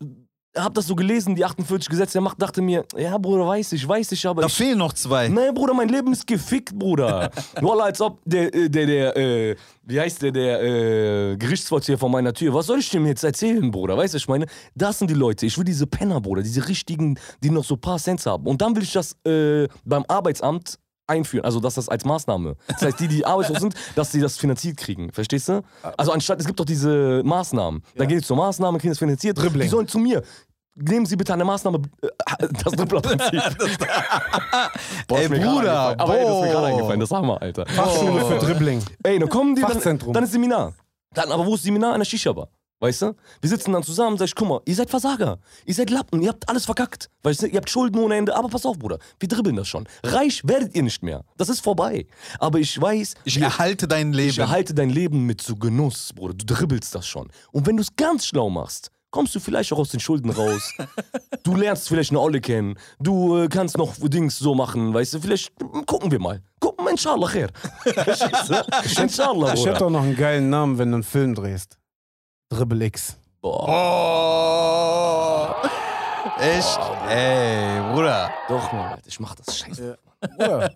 hab das so gelesen, die 48 Gesetze der Macht, dachte mir, ja, Bruder, weiß ich, weiß ich, aber Da ich, fehlen noch zwei. Nein, Bruder, mein Leben ist gefickt, Bruder. Wallah, als ob der, äh, der, der, äh, wie heißt der, der äh, Gerichtsvollzieher vor meiner Tür, was soll ich dem jetzt erzählen, Bruder? Weißt du, ich meine, das sind die Leute. Ich will diese Penner, Bruder, diese richtigen, die noch so ein paar Cents haben. Und dann will ich das äh, beim Arbeitsamt einführen, also dass das als Maßnahme. Das heißt, die, die arbeitslos sind, dass sie das finanziert kriegen. Verstehst du? Also anstatt, es gibt doch diese Maßnahmen. Dann gehen sie zur Maßnahme, kriegen das finanziert. Dribbling. Die sollen zu mir. Nehmen Sie bitte eine Maßnahme, äh, das Dribblerprinzip. Boah, Ey, Bruder. Aber ey, das ist mir gerade eingefallen, das haben wir, Alter. Fachschule für Dribbling. Ey, dann kommen die, dann, dann ist Seminar. Dann, aber wo ist Seminar? In der Shisha-Bar. Weißt du? Wir sitzen dann zusammen, sag ich, guck mal, ihr seid Versager. Ihr seid Lappen, ihr habt alles verkackt. Weißt du, ihr habt Schulden ohne Ende. Aber pass auf, Bruder, wir dribbeln das schon. Reich werdet ihr nicht mehr. Das ist vorbei. Aber ich weiß, Ich wir- erhalte dein Leben. ich erhalte dein Leben mit so Genuss, Bruder. Du dribbelst das schon. Und wenn du es ganz schlau machst, kommst du vielleicht auch aus den Schulden raus. du lernst vielleicht eine Olle kennen. Du äh, kannst noch Dings so machen, weißt du. Vielleicht gucken wir mal. Gucken, inshallah, khair. Verstehst du? inshallah, Ich hätte Bruder. auch noch einen geilen Namen, wenn du einen Film drehst. Dribble X. Boah. Oh. Echt? Ey, Bruder. Doch, Mann, Alter, ich mach das scheiße. Ja.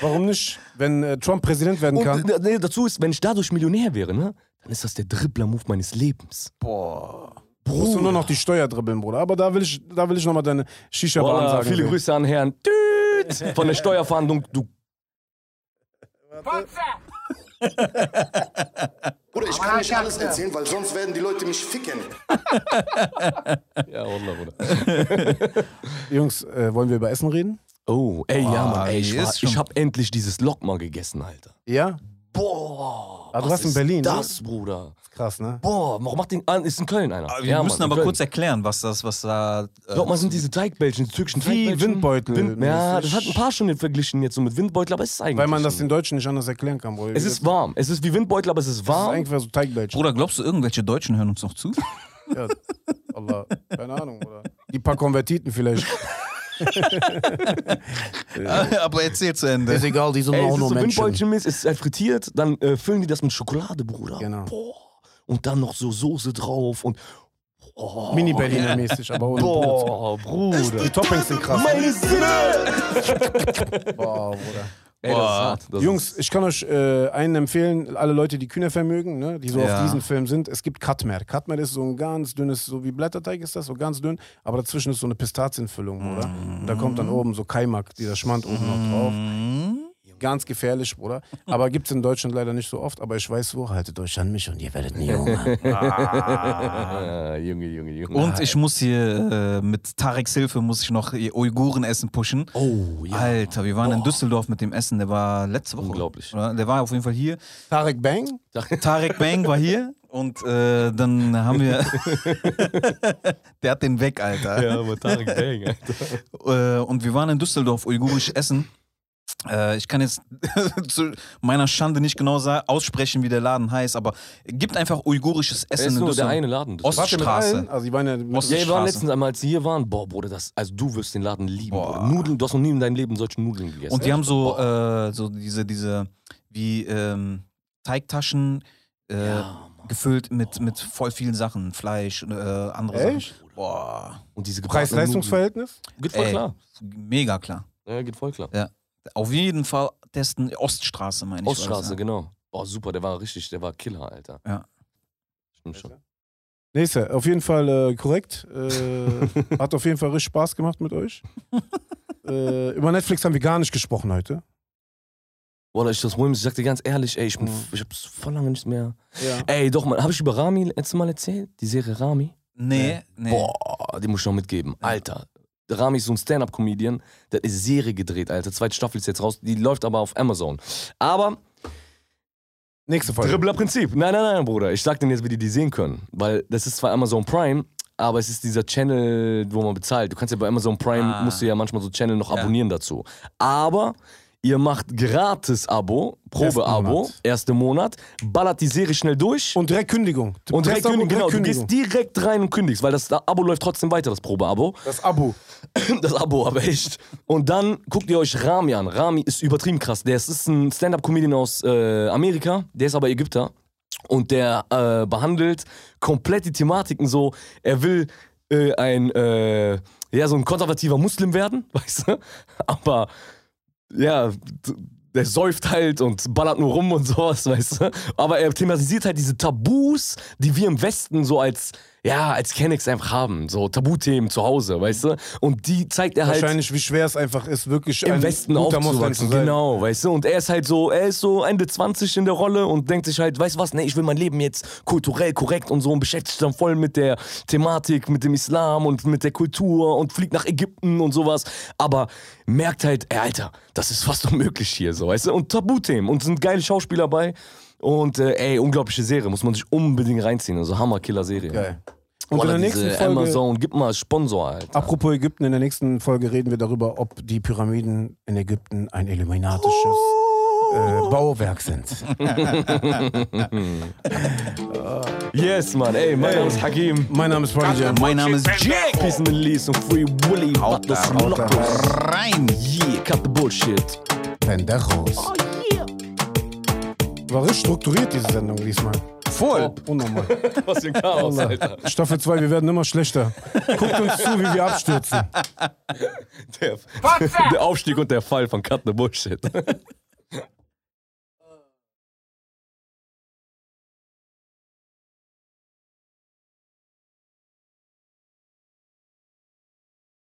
Warum nicht? Wenn äh, Trump Präsident werden kann. Und äh, nee, dazu ist, wenn ich dadurch Millionär wäre, ne, dann ist das der Dribbler-Move meines Lebens. Boah. musst du nur noch die Steuer dribbeln, Bruder. Aber da will ich, da will ich nochmal deine Shisha-Bar Boah, ansagen. viele sehen. Grüße an Herrn Düt von der Steuerfahndung. Du Putze! Bruder, ich kann nicht alles erzählen, weil sonst werden die Leute mich ficken. Ja, Wallah, Bruder. Jungs, äh, wollen wir über Essen reden? Oh, ey, ja, Boah, Mann, ey, ich, war, ich hab endlich dieses Lokma gegessen, Alter. Ja? Boah. Ah, du warst in ist Berlin, ne? Das, Bruder. Krass, ne? Boah, warum macht den. Ah, ist in Köln einer. Aber wir ja, müssen Mann, aber kurz erklären, was das, was da. Äh, Lokma sind diese Teigbällchen, diese türkischen Wie Teigbällchen. Windbeutel Wind, ja, das hat ein paar schon verglichen jetzt so mit Windbeutel, aber es ist eigentlich. Weil man das den Deutschen nicht anders erklären kann, Bruder. Es ist warm. Es ist wie Windbeutel, aber es ist Das ist warm. eigentlich so Teigbällchen. Bruder, glaubst du, irgendwelche Deutschen hören uns noch zu? Ja, Allah, keine Ahnung, oder? Die paar Konvertiten vielleicht. aber erzähl zu Ende. Ist egal, die sind Ey, es auch ist nur so Menschen. Windbeutelmäßig, es ist halt frittiert, dann äh, füllen die das mit Schokolade, Bruder. Genau. Boah. Und dann noch so Soße drauf und. Oh, Mini-Berliner mäßig, aber ohne. Boah, Bruder. Die Toppings sind krass. Meine Sinne! Boah, Bruder. Ey, das ist hart. Das Jungs, ich kann euch äh, einen empfehlen, alle Leute, die Kühne vermögen, ne, die so Ja. auf diesen Film sind. Es gibt Katmer. Katmer ist so ein ganz dünnes, so wie Blätterteig ist das, so ganz dünn, aber dazwischen ist so eine Pistazienfüllung, oder? Und da kommt dann oben so Kaimak, dieser Schmand oben noch drauf. Ganz gefährlich, Bruder. Aber gibt es in Deutschland leider nicht so oft, aber ich weiß wo, haltet euch an mich und ihr werdet nie Hunger. ah, Junge, Junge, Junge. Und ich muss hier äh, mit Tareks Hilfe muss ich noch ihr Uiguren-Essen pushen. Oh, ja. Alter, wir waren in Düsseldorf mit dem Essen, der war letzte Woche. Unglaublich. Oder? Der war auf jeden Fall hier. Tarek Bang? Tarek Bang war hier und äh, dann haben wir. der hat den weg, Alter. Ja, aber Tarek Bang, Alter. Äh, und wir waren in Düsseldorf uigurisch essen. Äh, ich kann jetzt zu meiner Schande nicht genau aussprechen, wie der Laden heißt, aber gibt einfach uigurisches Essen ist in nur der Düsseldorf. eine Laden. Ost- Wart ihr mit Straße. allen? Also, die waren ja mit Ost- Ja, wir waren Straße. letztens einmal, als sie hier waren. Boah, Bruder, das, also du wirst den Laden lieben. Boah. Bruder. Nudeln, du hast noch nie in deinem Leben solche Nudeln gegessen. Und die haben so, äh, so diese, diese, wie ähm, Teigtaschen äh, Ja, Mann. gefüllt mit, mit voll vielen Sachen, Fleisch, äh, andere Echt? Sachen. Boah, Und diese gebratenen Preis-Leistungs-Verhältnis? Nudeln. Geht voll Ey. klar. mega klar. Ja, geht voll klar. Auf jeden Fall testen Oststraße, meine ich. Oststraße, ja. genau. Boah, super, der war richtig, der war Killer, Alter. Ja. Stimmt schon. Nächste, auf jeden Fall äh, korrekt. Äh, hat auf jeden Fall richtig Spaß gemacht mit euch. äh, über Netflix haben wir gar nicht gesprochen heute. Boah, ich das Problem ist, ich sag dir ganz ehrlich, ey, ich, bin, Mhm. ich hab's voll lange nicht mehr. Ja. Ey, doch, mal, hab ich über Rami letztes Mal erzählt? Die Serie Rami? Nee, nee. Boah, die muss ich noch mitgeben. Alter. Rami ist so ein Stand-Up-Comedian, der hat eine Serie gedreht, Alter. Zweite Staffel ist jetzt raus, die läuft aber auf Amazon. Aber Nächste Folge. Dribbler-Prinzip. Nein, nein, nein, Bruder. Ich sag denen jetzt, wie die die sehen können. Weil das ist zwar Amazon Prime, aber es ist dieser Channel, wo man bezahlt. Du kannst ja bei Amazon Prime, Ah. musst du ja manchmal so Channel noch Ja. abonnieren dazu. Aber ihr macht gratis-Abo, Probe-Abo, Monat. erste Monat, ballert die Serie schnell durch. Und direkt Kündigung. Und direkt kündigen, genau, du Kündigung. gehst direkt rein und kündigst, weil das Abo läuft trotzdem weiter, das Probe-Abo. Das Abo. Das Abo, aber echt. Und dann guckt ihr euch Rami an. Rami ist übertrieben krass. Der ist, ist ein Stand-Up-Comedian aus äh, Amerika, der ist aber Ägypter. Und der äh, behandelt komplett die Thematiken so. Er will äh, ein, äh, ja, so ein konservativer Muslim werden, weißt du? Aber, ja, der säuft halt und ballert nur rum und sowas, weißt du? Aber er thematisiert halt diese Tabus, die wir im Westen so als, ja, als Kennex einfach haben. So Tabuthemen zu Hause, weißt du? Und die zeigt er halt Wahrscheinlich, wie schwer es einfach ist, wirklich im Westen aufzuwachsen, genau, weißt du? Und er ist halt so, er ist so Ende 20 in der Rolle und denkt sich halt, weißt du was, ne, ich will mein Leben jetzt kulturell korrekt und so und beschäftigt sich dann voll mit der Thematik, mit dem Islam und mit der Kultur und fliegt nach Ägypten und sowas, aber merkt halt, ey, Alter, das ist fast unmöglich hier, so, weißt du? Und Tabuthemen und sind geile Schauspieler bei und äh, ey, unglaubliche Serie, muss man sich unbedingt reinziehen, also Hammer-Killer-Serie. Geil. Und in der nächsten Folge, Amazon, gib mal Sponsor, Alter. apropos Ägypten, in der nächsten Folge reden wir darüber, ob die Pyramiden in Ägypten ein illuminatisches äh, Bauwerk sind. Yes, Mann, ey, mein Name ist Hakim. Mein Name ist Prodigy. Mein Name ist Jack. Peace and Release und Free Willy. Haut da, haut da rein. Yeah, cut the bullshit. Pendejos. War richtig strukturiert, diese Sendung diesmal. Voll. Unnormal. Was für ein Chaos, Alter. Staffel 2, wir werden immer schlechter. Guckt uns zu, wie wir abstürzen. Der, der Aufstieg und der Fall von Cut the Bullshit.